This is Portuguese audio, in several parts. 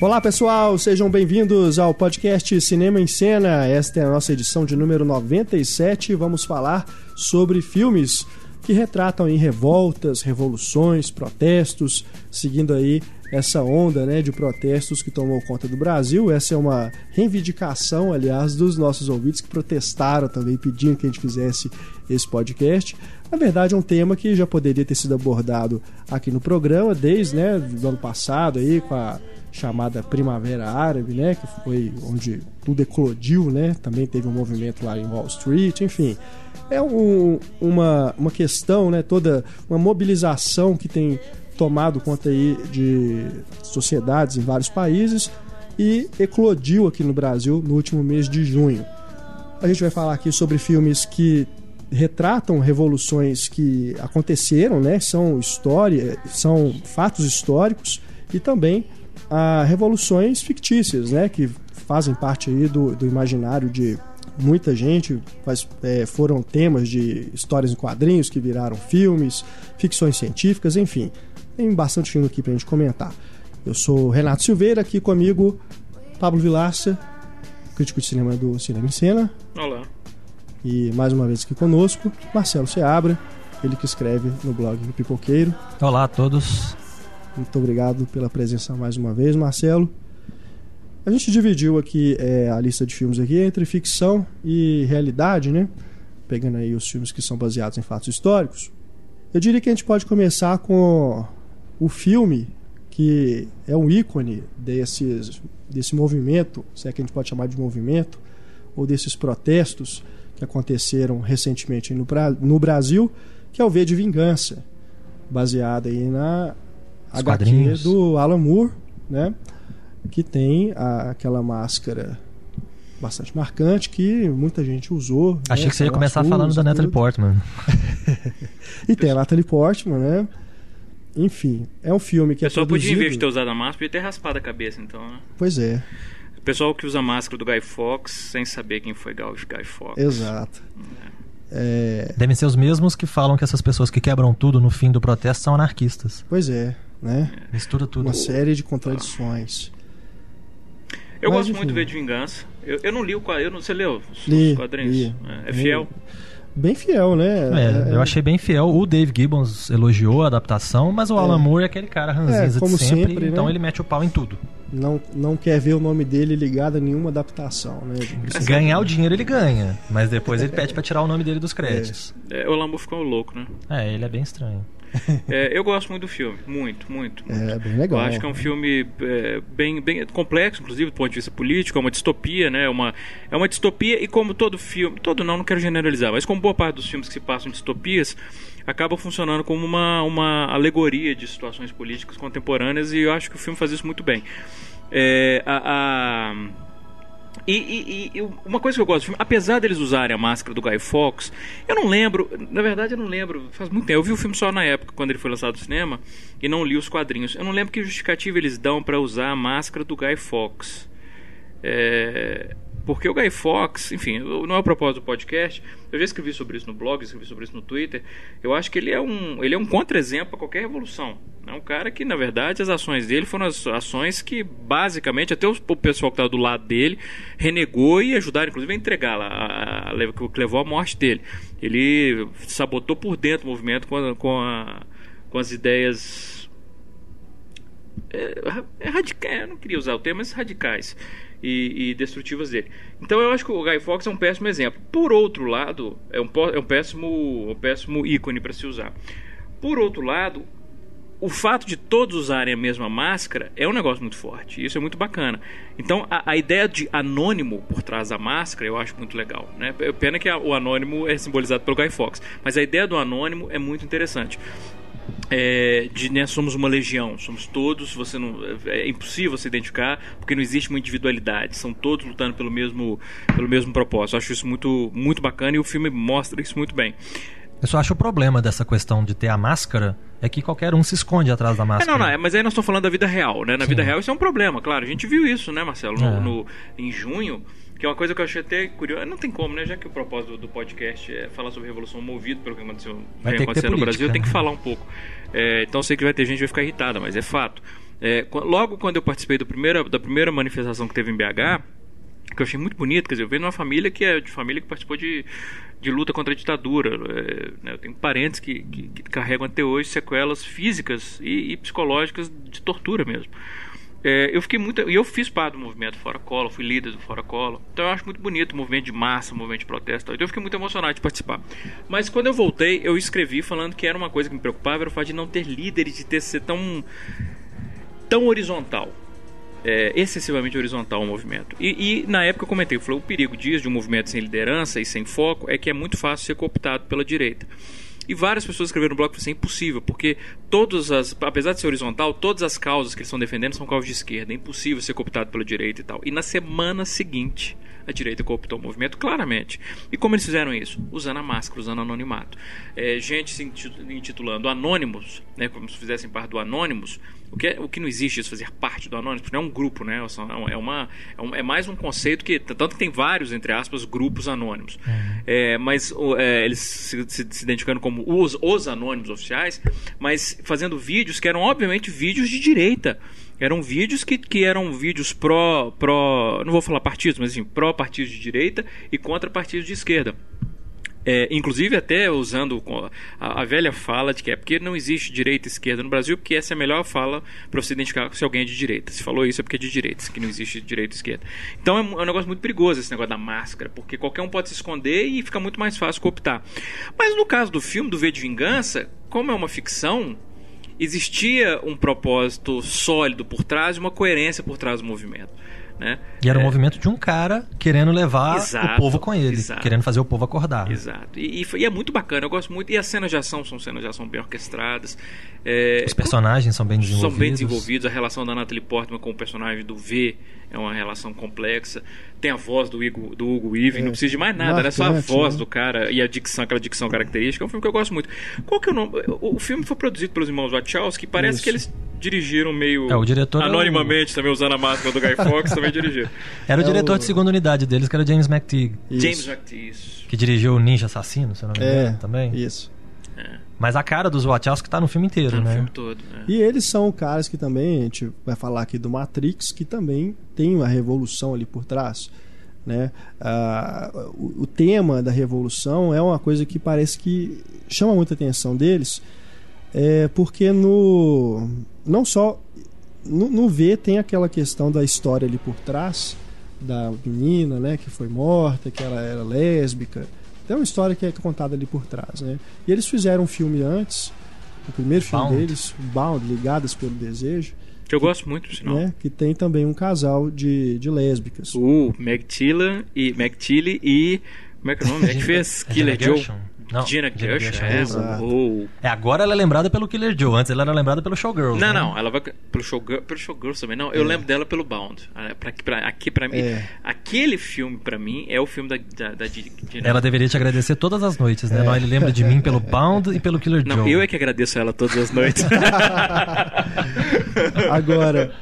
Olá pessoal, sejam bem-vindos ao podcast Cinema em Cena. Esta é a nossa edição de número 97. Vamos falar sobre filmes que retratam em revoltas, revoluções, protestos, seguindo aí essa onda né, de protestos que tomou conta do Brasil. Essa é uma reivindicação, aliás, dos nossos ouvintes que protestaram também, pedindo que a gente fizesse esse podcast. Na verdade, é um tema que já poderia ter sido abordado aqui no programa desde né, ano passado, aí, com a chamada Primavera Árabe, né, que foi onde tudo eclodiu, né? Também teve um movimento lá em Wall Street, enfim. É um, uma, uma questão, né, toda uma mobilização que tem tomado conta aí de sociedades em vários países e eclodiu aqui no Brasil no último mês de junho. A gente vai falar aqui sobre filmes que retratam revoluções que aconteceram, né? São história, são fatos históricos e também a revoluções fictícias, né? Que fazem parte aí do, do imaginário de muita gente, faz, é, foram temas de histórias em quadrinhos que viraram filmes, ficções científicas, enfim. Tem bastante filme aqui pra gente comentar. Eu sou Renato Silveira, aqui comigo Pablo Vilaça, crítico de cinema do Cinema em Cena. Olá. E mais uma vez aqui conosco, Marcelo Seabra, ele que escreve no blog do Pipoqueiro. Olá a todos. Muito obrigado pela presença mais uma vez, Marcelo. A gente dividiu aqui é, a lista de filmes aqui entre ficção e realidade, né? Pegando aí os filmes que são baseados em fatos históricos. Eu diria que a gente pode começar com o filme que é um ícone desses, desse movimento, se é que a gente pode chamar de movimento, ou desses protestos que aconteceram recentemente no, no Brasil, que é o V de Vingança, baseado aí na Os HQ quadrinhos. do Alan Moore, né? que tem a- aquela máscara bastante marcante que muita gente usou. Achei né? que você ia começar falando da e Natalie. Portman. E tem a Natalie Portman, né? Enfim, é um filme que O é pessoal podia, em produzido... vez de ter usado a máscara, podia ter raspado a cabeça, então, né? Pois é, O pessoal que usa a máscara do Guy Fox sem saber quem foi Guy Guy Fox. exato. É, Devem ser os mesmos que falam que essas pessoas que quebram tudo no fim do protesto são anarquistas. pois é, né? Mistura tudo. Uma série de contradições. Eu Mas, gosto enfim. muito do V de Vingança. Eu, eu não li o quadrinho. Você leu os, Li, os quadrinhos? li. É, é fiel? Bem fiel, né? É, eu achei bem fiel. O Dave Gibbons elogiou a adaptação, mas o Alan Moore é aquele cara ranzinza como de sempre, sempre, né? então ele mete o pau em tudo. Não, não quer ver o nome dele ligado a nenhuma adaptação, né? Ganhar o dinheiro ele ganha, mas depois ele pede pra tirar o nome dele dos créditos. É, o Lambo ficou louco, né? É, ele é bem estranho. É, eu gosto muito do filme. Muito, muito. muito. É, bem legal. Eu acho que é um filme é, bem, bem complexo, inclusive do ponto de vista político, é uma distopia, né? É uma, é uma distopia e como todo filme, todo não, não quero generalizar, mas como boa parte dos filmes que se passam em distopias, acaba funcionando como uma, uma alegoria de situações políticas contemporâneas e eu acho que o filme faz isso muito bem. É, a- a e, e- e uma coisa que eu gosto do filme, apesar deles usarem a máscara do Guy Fawkes, eu não lembro, na verdade eu não lembro, faz muito tempo, eu vi o filme só na época, quando ele foi lançado no cinema, e não li os quadrinhos. Eu não lembro que justificativa eles dão pra usar a máscara do Guy Fawkes. É, porque o Guy Fawkes, enfim, não é o propósito do podcast, eu já escrevi sobre isso no blog, escrevi sobre isso no Twitter, eu acho que ele é um, ele é um contra-exemplo a qualquer revolução. É um cara que, na verdade, as ações dele foram as ações que, basicamente, até o pessoal que estava do lado dele renegou e ajudaram, inclusive, a entregá-la, a- a- que levou à morte dele. Ele sabotou por dentro o movimento com, a- com, a- com as ideias é, é radical, eu não queria usar o termo, mas radicais e, e destrutivas dele. Então eu acho que o Guy Fawkes é um péssimo exemplo. Por outro lado, é um, é um péssimo, um péssimo ícone para se usar. Por outro lado, o fato de todos usarem a mesma máscara é um negócio muito forte. Isso é muito bacana. Então, a, a ideia de anônimo por trás da máscara eu acho muito legal. Né? Pena que a- o anônimo é simbolizado pelo Guy Fawkes. Mas a ideia do anônimo é muito interessante. É, de né, somos uma legião, somos todos, você não é impossível se identificar porque não existe uma individualidade, são todos lutando pelo mesmo pelo mesmo propósito. Eu acho isso muito muito bacana e o filme mostra isso muito bem. Eu só acho o problema dessa questão de ter a máscara é que qualquer um se esconde atrás da É, máscara. não, não, é, mas aí nós estamos falando da vida real, né? Na Sim. vida real isso é um problema, claro. A gente viu isso, né, Marcelo? No, É. no- em junho, que é uma coisa que eu achei até curiosa. Não tem como, né? Já que o propósito do, podcast é falar sobre revolução movido pelo que aconteceu, Vai que no Brasil, tem que né? falar um pouco. É, então sei que vai ter gente que vai ficar irritada, mas é fato. É, logo quando eu participei do primeiro, da primeira manifestação que teve em BH, que eu achei muito bonito, quer dizer, eu venho numa família que é de família que participou de, de luta contra a ditadura. É, né, eu tenho parentes que, que, que, carregam até hoje sequelas físicas e, e psicológicas de tortura mesmo. É, eu fiquei muito. E eu fiz parte do movimento Fora Cola, fui líder do Fora Cola. Então eu acho muito bonito o movimento de massa, o movimento de protesto. Então eu fiquei muito emocionado de participar. Mas quando eu voltei, eu escrevi falando que era uma coisa que me preocupava, era o fato de não ter líderes, de ter ser tão. tão horizontal. É, excessivamente horizontal o movimento. E, e, na época eu comentei, eu falei, o perigo disso de um movimento sem liderança e sem foco é que é muito fácil ser cooptado pela direita. E várias pessoas escreveram no blog que isso é impossível, porque todas as, apesar de ser horizontal, todas as causas que eles estão defendendo são causas de esquerda. É impossível ser cooptado pela direita e tal. E na semana seguinte, a direita cooptou o movimento claramente. E como eles fizeram isso? Usando a máscara, usando anonimato. É, gente se intitulando Anônimos, né, como se fizessem parte do Anônimos, o que, é, o que não existe isso, fazer parte do Anônimos, porque não é um grupo, né? É, uma, é, um, é mais um conceito que, tanto que tem vários, entre aspas, grupos anônimos. Uhum. É, mas é, eles se, se, se, identificando como os, os anônimos oficiais, mas fazendo vídeos que eram, obviamente, vídeos de direita eram vídeos que, que eram vídeos pró, pró, não vou falar partidos, mas assim, pró partidos de direita e contra partidos de esquerda. É, inclusive até usando a, a, velha fala de que é porque não existe direita e esquerda no Brasil, porque essa é a melhor fala para você identificar se alguém é de direita. Se falou isso é porque é de direita, que não existe direita e esquerda. Então é, é um negócio muito perigoso esse negócio da máscara, porque qualquer um pode se esconder e fica muito mais fácil cooptar. Mas no caso do filme, do V de Vingança, como é uma ficção, existia um propósito sólido por trás e uma coerência por trás do movimento. Né? E era o é... um movimento de um cara querendo levar exato, o povo com ele, exato, querendo fazer o povo acordar. Exato. E, e, e, é muito bacana, eu gosto muito. E as cenas de ação são cenas de ação bem orquestradas. É... Os personagens são bem desenvolvidos. São bem desenvolvidos. A relação da Natalie Portman com o personagem do V é uma relação complexa. Tem a voz do, Hugo, do Hugo Weaving, é, não precisa de mais nada, é só a voz né? do cara e a dicção, aquela dicção característica. É um filme que eu gosto muito. Qual que é o nome? O, o filme foi produzido pelos irmãos Wachowski, parece Isso. que eles dirigiram meio é, o diretor anonimamente, também usando a máscara do Guy Fawkes, também dirigiram. Era o é diretor o... de segunda unidade deles, que era James McTeague. Isso. James McTeague, isso. Que dirigiu o Ninja Assassino, se eu não me engano, é, também. Isso. É. Mas a cara dos Wachowski tá no filme inteiro, tá no né? filme todo. É. E eles são caras que também, a gente vai falar aqui do Matrix, que também tem uma revolução ali por trás. Né? Ah, o, o, tema da revolução é uma coisa que parece que chama muita atenção deles, é porque no não só no, no V tem aquela questão da história ali por trás da menina, né, que foi morta, que ela era lésbica tem uma história que é contada ali por trás, né? E eles fizeram um filme antes, o primeiro filme Bound. deles, Bound, Ligadas pelo Desejo. Que eu gosto muito, sinal. Né? Que tem também um casal de, de lésbicas. Uh, Meg Tilly e Meg Tilly e como é que é o nome? É que fez Killer Joe. Não, Gina Gershon, é. Oh. é. Agora ela é lembrada pelo Killer Joe. Antes ela era lembrada pelo Showgirls. Não, né? não. Ela vai pelo Showgirls, pelo Showgirls também. Não, eu é. lembro dela pelo Bound. Ah, pra, pra, aqui para mim, é. aquele filme para mim é o filme da, da, da Gina. Ela deveria te agradecer todas as noites, né? É. Não, ele lembra de mim pelo Bound e pelo Killer não, Joe. Não, eu é que agradeço ela todas as noites. Agora,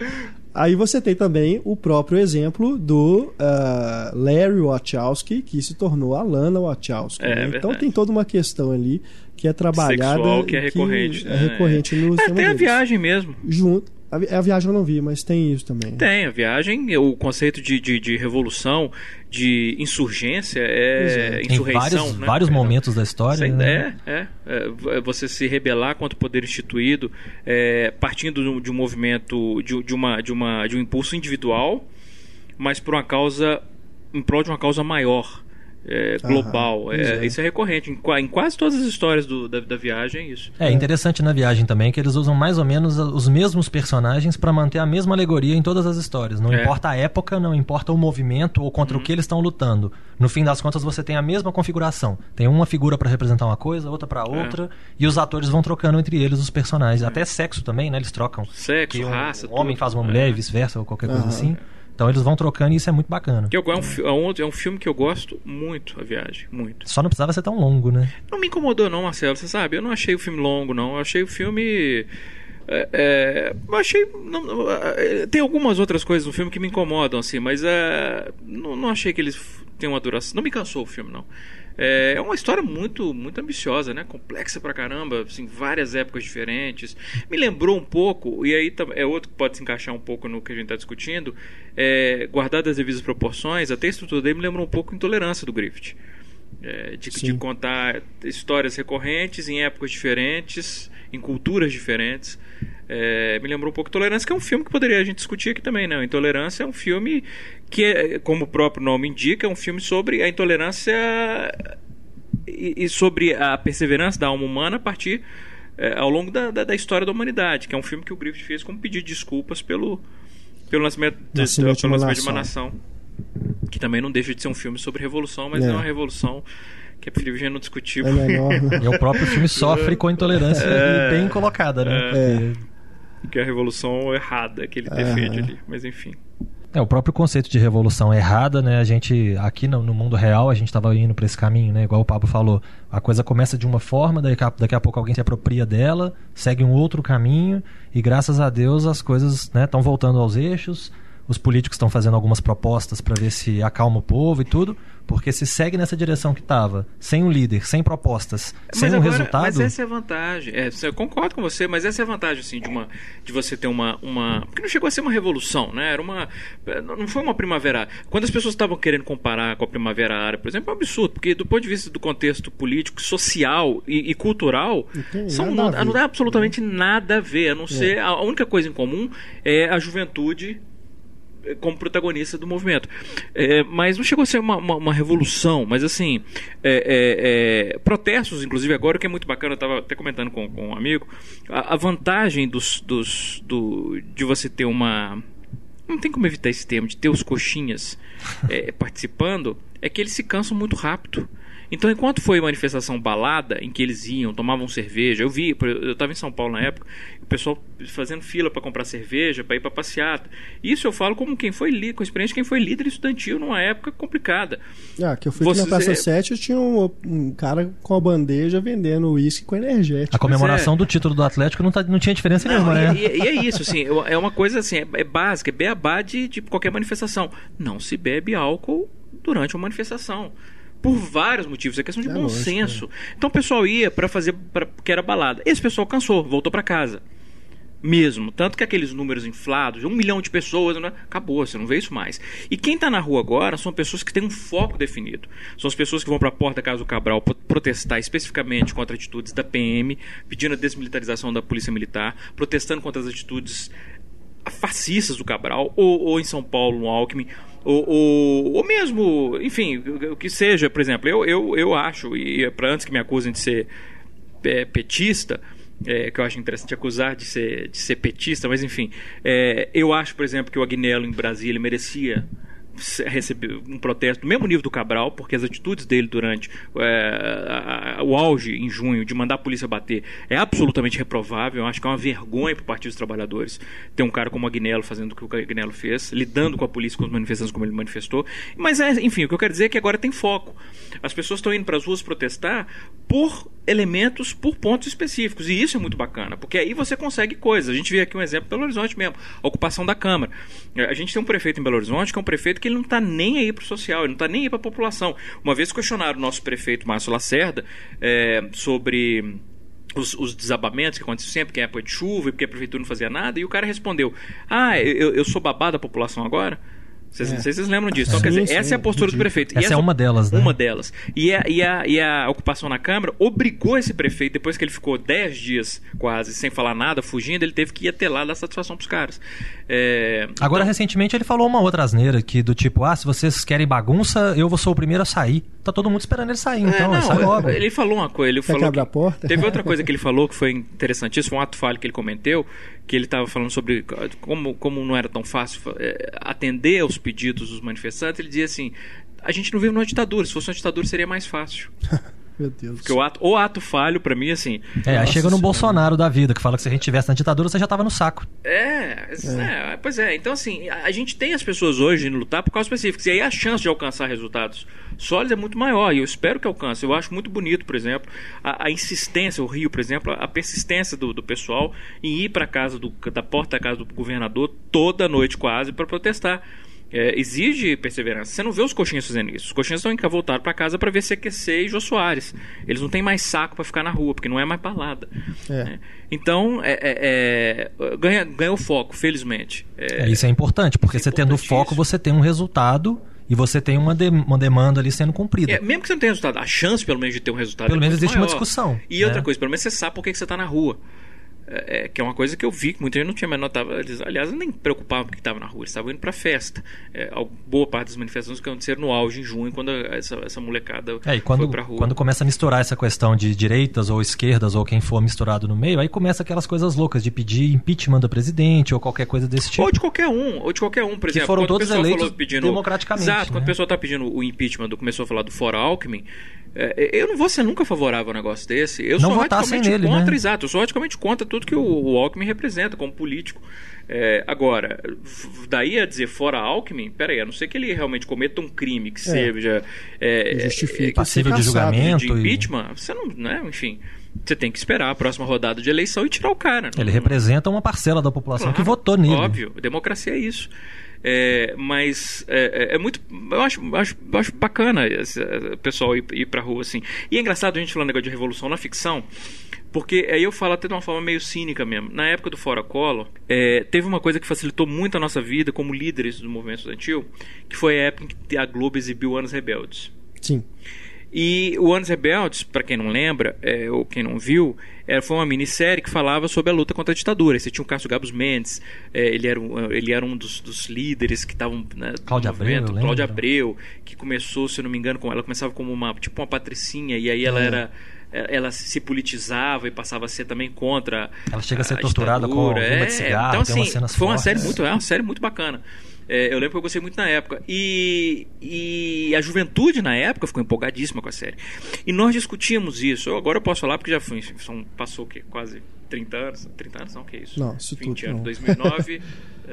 Aí você tem também o próprio exemplo do uh, Larry Wachowski, que se tornou a Lana Wachowski. É, né? Então tem toda uma questão ali que é trabalhada. Sexual, que é recorrente. Que é recorrente no é, Tem a viagem mesmo. Junto, a, a, viagem eu não vi, mas tem isso também. Tem, a viagem, o conceito de, de, de revolução, de insurgência, é, insurreição. Em vários, né? vários momentos da história. Né? é, é, é, Você se rebelar contra o poder instituído, é, partindo de um movimento, de, de, uma, de, uma, de um impulso individual, mas por uma causa, em prol de uma causa maior é, global. é, Isso é recorrente. Em, em, quase todas as histórias do, da, da, viagem é isso. É interessante na viagem também que eles usam mais ou menos os mesmos personagens para manter a mesma alegoria em todas as histórias. Não é. importa a época, não importa o movimento ou contra uhum. o que eles estão lutando. No fim das contas, você tem a mesma configuração. Tem uma figura para representar uma coisa, outra para é. outra, e os atores vão trocando entre eles os personagens. Até sexo também, né? Eles trocam. Sexo, um, raça. Um homem faz uma mulher e é. vice-versa, ou qualquer coisa assim. Então eles vão trocando e isso é muito bacana. Eu, é, um, é um filme que eu gosto muito, A Viagem, muito. Só não precisava ser tão longo, né? Não me incomodou não, Marcelo, você sabe? Eu não achei o filme longo, não. Eu achei o filme... É, é, eu achei. Não, é, tem algumas outras coisas no filme que me incomodam, assim, mas é, não, não achei que eles tenham uma duração. Não me cansou o filme, não. É, é uma história muito muito ambiciosa, né? Complexa pra caramba, assim, várias épocas diferentes. Me lembrou um pouco, e aí é outro que pode se encaixar um pouco no que a gente está discutindo, é, guardado as devidas proporções, até a estrutura dele me lembrou um pouco Intolerância do Griffith. É, de, de, contar histórias recorrentes em épocas diferentes, em culturas diferentes. É, me lembrou um pouco Tolerância, que é um filme que poderia a gente discutir aqui também. Né? Intolerância é um filme que, é, como o próprio nome indica, é um filme sobre a intolerância e, e sobre a perseverança da alma humana a partir é, ao longo da, da, da, história da humanidade, que é um filme que o Griffith fez como pedido de desculpas pelo, pelo nascimento, nascimento, de, pelo nascimento de uma nação que também não deixa de ser um filme sobre revolução, mas é, é uma revolução que é preferível não discutir. É menor, né? e o próprio filme sofre com a intolerância é, bem colocada, né? É. Que é a revolução errada que ele defende ali, mas enfim. É, o próprio conceito de revolução errada, né? A gente, aqui no, no mundo real, a gente estava indo para esse caminho, né? Igual o Pablo falou. A coisa começa de uma forma, a, daqui a pouco alguém se apropria dela, segue um outro caminho, e graças a Deus as coisas estão né, voltando aos eixos os políticos estão fazendo algumas propostas para ver se acalma o povo e tudo, porque se segue nessa direção que estava, sem um líder, sem propostas, mas sem agora, um resultado. Mas essa é a vantagem. É, eu concordo com você, mas essa é a vantagem assim, de, uma, de você ter uma, uma. Porque não chegou a ser uma revolução, né? Era uma. Não foi uma primavera. Quando as pessoas estavam querendo comparar com a Primavera Árabe, por exemplo, é um absurdo, porque do ponto de vista do contexto político, social e, e cultural, são, não, não dá absolutamente nada a ver, a não é. ser. A única coisa em comum é a juventude como protagonista do movimento. É, mas não chegou a ser uma, uma, uma revolução, mas assim, é, é, é protestos, inclusive agora, que é muito bacana, eu estava até comentando com, com um amigo, a, a vantagem dos, dos, do, de você ter uma. Não tem como evitar esse termo, de ter os coxinhas é, participando, é que eles se cansam muito rápido. Então, enquanto foi manifestação balada, em que eles iam, tomavam cerveja, eu vi, eu estava em São Paulo na época, o pessoal fazendo fila para comprar cerveja, para ir para passeata. Isso eu falo como quem foi líder, com experiência quem foi líder estudantil numa época complicada. Ah, que eu fui Você, na Praça 7 tinha um, um, cara com a bandeja vendendo uísque com energético. A comemoração é. do título do Atlético não, tá, não tinha diferença não, nenhuma, e, né? E, e, é isso, assim, é uma coisa assim, é, é básica, é beabá de, de qualquer manifestação. Não se bebe álcool durante uma manifestação por vários motivos, é questão de é bom lógico, senso. É. Então o pessoal ia para fazer pra, que era balada. Esse pessoal cansou, voltou para casa. Mesmo. Tanto que aqueles números inflados, um milhão de pessoas, né? acabou, você não vê isso mais. E quem está na rua agora são pessoas que têm um foco definido. São as pessoas que vão para a porta da Casa do Cabral protestar especificamente contra atitudes da PM, pedindo a desmilitarização da Polícia Militar, protestando contra as atitudes fascistas do Cabral, ou, ou em São Paulo, no Alckmin, ou, ou, mesmo, enfim, o que seja, por exemplo, eu, eu, eu acho, e para antes que me acusem de ser é, petista, é, que eu acho interessante acusar de ser, de ser petista, mas enfim, é, eu acho, por exemplo, que o Agnello em Brasília merecia recebeu um protesto do mesmo nível do Cabral, porque as atitudes dele durante é, a, o auge em junho de mandar a polícia bater é absolutamente reprovável. Eu acho que é uma vergonha para o Partido dos Trabalhadores ter um cara como o Agnello fazendo o que o Agnello fez, lidando com a polícia, com os manifestantes como ele manifestou. Mas, é, enfim, o que eu quero dizer é que agora tem foco. As pessoas estão indo para as ruas protestar por elementos, por pontos específicos. E isso é muito bacana, porque aí você consegue coisas. A gente vê aqui um exemplo Belo Horizonte mesmo, a ocupação da Câmara. A gente tem um prefeito em Belo Horizonte que é um prefeito que ele não está nem aí para o social, ele não está nem aí para a população. Uma vez questionaram o nosso prefeito Márcio Lacerda é, sobre os, os, desabamentos que acontecem sempre, que é época de chuva e porque a prefeitura não fazia nada, e o cara respondeu: Ah, eu, eu sou babá da população agora? Vocês, é. Não sei se vocês lembram disso. Então, quer dizer, essa é a postura do prefeito. Essa, essa, é uma delas, né? Uma delas. E a, e, a, e a ocupação na Câmara obrigou esse prefeito, depois que ele ficou 10 dias quase sem falar nada, fugindo, ele teve que ir até lá dar satisfação pros caras. É, Agora, então... recentemente, ele falou uma outra asneira que do tipo, ah, se vocês querem bagunça, eu vou ser o primeiro a sair. Tá todo mundo esperando ele sair, é, então, é, não, sai logo. Ele falou uma coisa, ele Quer falou. Que... a porta? Teve outra coisa que ele falou que foi interessantíssimo, um ato falho que ele cometeu, que ele estava falando sobre como, como não era tão fácil é, atender aos pedidos dos manifestantes, ele dizia assim: a gente não vive numa ditadura, se fosse uma ditadura seria mais fácil. Meu Deus. Porque o ato, o ato falho, para mim, assim. É, aí chega no Bolsonaro da vida, que fala que se a gente tivesse na ditadura, você já tava no saco. É, é. é pois é. Então, assim, a, a, gente tem as pessoas hoje indo lutar por causas específicas. E aí a chance de alcançar resultados sólidos é muito maior. E eu espero que alcance. Eu acho muito bonito, por exemplo, a, a insistência, o Rio, por exemplo, a persistência do, do pessoal em ir para casa do, da porta da casa do governador toda noite quase para protestar é, exige perseverança. Você não vê os coxinhas fazendo isso. Os coxinhas estão voltar para casa para ver CQC e Jô Soares. Eles não têm mais saco para ficar na rua, porque não é mais balada. É. Né? Então, é, é, é, ganha, ganha o foco, felizmente. É, isso é importante, porque você tendo foco, você tem um resultado e você tem uma, de, uma demanda ali sendo cumprida. É, mesmo que você não tenha resultado, a chance pelo menos de ter um resultado Pelo é menos existe maior. uma discussão. E né? outra coisa, pelo menos você sabe por que você está na rua. É, é, que é uma coisa que eu vi que muita gente não tinha menor tava, eles, aliás nem preocupavam porque estava na rua eles estavam indo para festa é, boa parte das manifestações que aconteceram no auge em junho quando essa, essa molecada é, e quando, foi para rua quando começa a misturar essa questão de direitas ou esquerdas ou quem for misturado no meio aí começa aquelas coisas loucas de pedir impeachment do presidente ou qualquer coisa desse tipo ou de qualquer um ou de qualquer um por exemplo que foram todos eleitos pedindo, democraticamente exato né? quando o pessoal está pedindo o impeachment começou a falar do fora Alckmin é, eu não vou ser nunca favorável a um negócio desse. Eu não sou radicalmente nele, contra, né? exato. Eu sou radicalmente contra tudo que o, o Alckmin representa como político. É, agora, daí a dizer fora Alckmin, peraí, a não ser que ele realmente cometa um crime que é. seja é, justifique passível de julgamento, de impeachment, e... você não, né, enfim. Você tem que esperar a próxima rodada de eleição e tirar o cara. Ele não, representa uma parcela da população claro, que votou nele. Óbvio, democracia é isso. É, mas é, é, é, muito. Eu acho, acho, acho bacana o pessoal ir, ir pra rua assim. E é engraçado a gente falando negócio de revolução na ficção. Porque aí eu falo até de uma forma meio cínica mesmo. Na época do Fora Collor, é, teve uma coisa que facilitou muito a nossa vida como líderes do movimento estudantil, que foi a época em que a Globo exibiu Anos Rebeldes. Sim. E o Anos Rebeldes, para quem não lembra, é, ou quem não viu, é, foi uma minissérie que falava sobre a luta contra a ditadura. Você tinha o Cássio Gabos Mendes, é, ele, era um, ele era um dos, dos líderes que estavam né, Cláudia Abreu, Cláudia Abreu, que começou, se eu não me engano, com, ela começava como uma tipo uma patricinha, e aí ela é. era ela se politizava e passava a ser também contra ela chega a ser a torturada ditadura. com uma de cigarro, então, assim, cenas foi fortes. uma série muito é uma série muito bacana é, eu lembro que eu gostei muito na época. E, e a juventude na época ficou empolgadíssima com a série. E nós discutíamos isso. Eu, agora eu posso falar porque já fui, são, passou o quê? Quase 30 anos? 30 anos não, que é isso? Não, isso 20 tudo anos. não. 2009,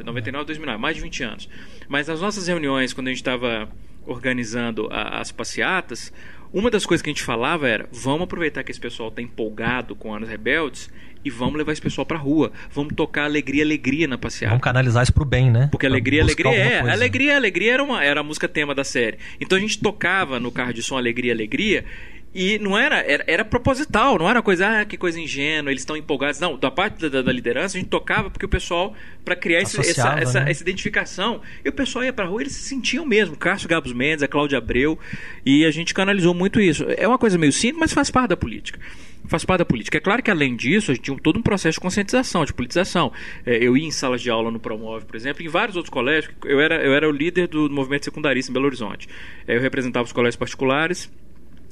99, 2009, mais de 20 anos. Mas nas nossas reuniões, quando a gente estava organizando a, as passeatas, uma das coisas que a gente falava era: vamos aproveitar que esse pessoal está empolgado com Anos Rebeldes e vamos levar esse pessoal pra rua. Vamos tocar alegria, alegria na passeata. Vamos canalizar isso pro bem, né? Porque alegria, alegria é. Coisa. Alegria, alegria era, uma, era a música tema da série. Então a gente tocava no carro de som Alegria, Alegria. E não era, era, era proposital, não era coisa, ah, que coisa ingênua, eles estão empolgados. Não, da parte da, da, liderança, a gente tocava porque o pessoal, para criar esse, essa, né? essa, essa, identificação, e o pessoal ia pra rua eles se sentiam mesmo. Cássio Gabos Mendes, a Cláudia Abreu, e a gente canalizou muito isso. É uma coisa meio simples, mas faz parte da política faz parte da política. É claro que, além disso, a gente tinha todo um processo de conscientização, de politização. É, eu ia em salas de aula no Promove, por exemplo, em vários outros colégios. Eu era, eu era o líder do movimento secundarista em Belo Horizonte. É, eu representava os colégios particulares.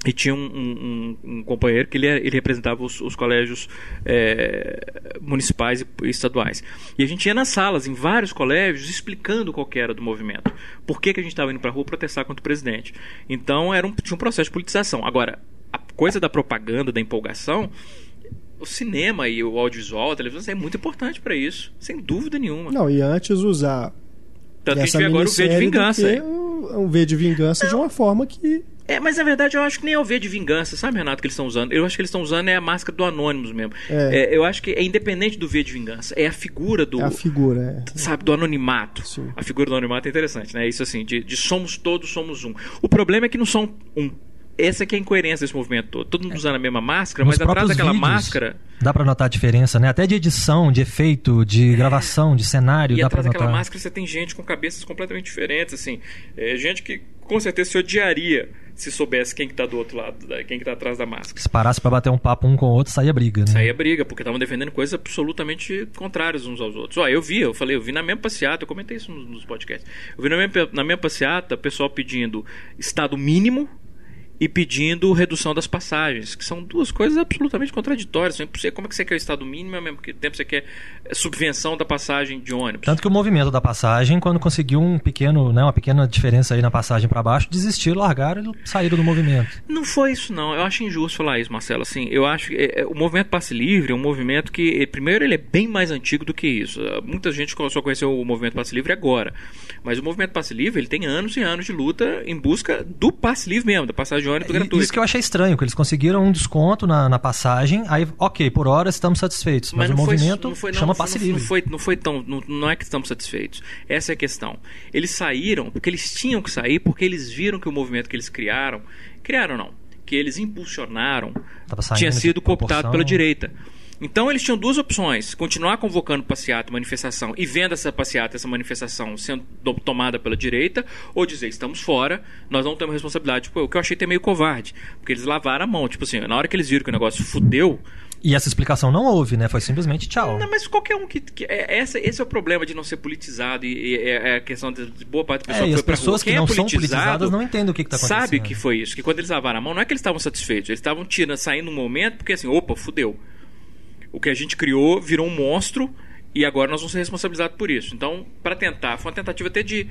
E tinha um, um, um companheiro que ele, ele representava os, os colégios é, municipais e, estaduais. E a gente ia nas salas, em vários colégios, explicando qual era do movimento. Por que, que a gente estava indo para a rua protestar contra o presidente. Então era um, tinha um processo de politização. Agora, a coisa da propaganda, da empolgação, o cinema e o audiovisual, a televisão é muito importante para isso, sem dúvida nenhuma. Não, e antes usar tanto que a gente vê agora o V de vingança. É um V de vingança Não. de uma forma que. É, mas na verdade eu acho que nem é o V de vingança, sabe, Renato, que eles estão usando? Eu acho que eles estão usando é a máscara do Anônimos mesmo. É. É, eu acho que é independente do V de vingança, é a figura do. É a figura, é. Sabe, do anonimato. Sim. A figura do anonimato é interessante, né? Isso assim, de, de somos todos, somos um. O problema é que não são um essa que é a incoerência desse movimento todo. Todo mundo usando a mesma máscara, Nos mas atrás daquela vídeos, máscara. Dá pra notar a diferença, né? Até de edição, de efeito, de é. gravação, de cenário. E dá atrás daquela notar. máscara você tem gente com cabeças completamente diferentes, assim. É, gente que com certeza se odiaria se soubesse quem que tá do outro lado, quem que tá atrás da máscara. Se parasse pra bater um papo um com o outro, saía briga, né? Saía briga, porque estavam defendendo coisas absolutamente contrárias uns aos outros. Ó, eu vi, eu falei, eu vi na mesma passeata, eu comentei isso nos, nos podcasts. Eu vi na mesma, na mesma passeata, o pessoal pedindo estado mínimo e pedindo redução das passagens, que são duas coisas absolutamente contraditórias. Como é que você quer o estado mínimo ao mesmo tempo você quer subvenção da passagem de ônibus? Tanto que o movimento da passagem, quando conseguiu um pequeno, né, uma pequena diferença aí na passagem para baixo, desistiram, largaram e saíram do movimento. Não foi isso não. Eu acho injusto falar isso, Marcelo. Assim, eu acho que é, o movimento passe livre é um movimento que primeiro ele é bem mais antigo do que isso. Muita gente só conheceu o movimento passe livre agora, mas o movimento passe livre ele tem anos e anos de luta em busca do passe livre mesmo, da passagem de ônibus gratuita. Isso que eu achei estranho, que eles conseguiram um desconto na, na passagem, aí, ok, por hora estamos satisfeitos. Mas, mas o movimento foi, foi, não, chama passe livre. Não foi, não foi tão. Não, não é que estamos satisfeitos. Essa é a questão. Eles saíram porque eles tinham que sair, porque eles viram que o movimento que eles criaram. Criaram não. Que eles impulsionaram tinha sido cooptado pela direita. Então eles tinham duas opções: continuar convocando passeata, manifestação e vendo essa passeata, essa manifestação sendo tomada pela direita, ou dizer estamos fora, nós não temos responsabilidade. Tipo, o que eu achei até meio covarde, porque eles lavaram a mão. Tipo assim, na hora que eles viram que o negócio fudeu, e essa explicação não houve, né? Foi simplesmente tchau. Não, mas qualquer um que. que é, essa, esse é o problema de não ser politizado e, é, é a questão de, boa parte do pessoal é, que as pessoas que não é são politizadas não entendem o que está acontecendo. Sabe que foi isso, que quando eles lavaram a mão, não é que eles estavam satisfeitos, eles estavam tirando, saindo um momento, porque assim, opa, fudeu o que a gente criou virou um monstro e agora nós vamos ser responsabilizados por isso. Então, para tentar, foi uma tentativa até de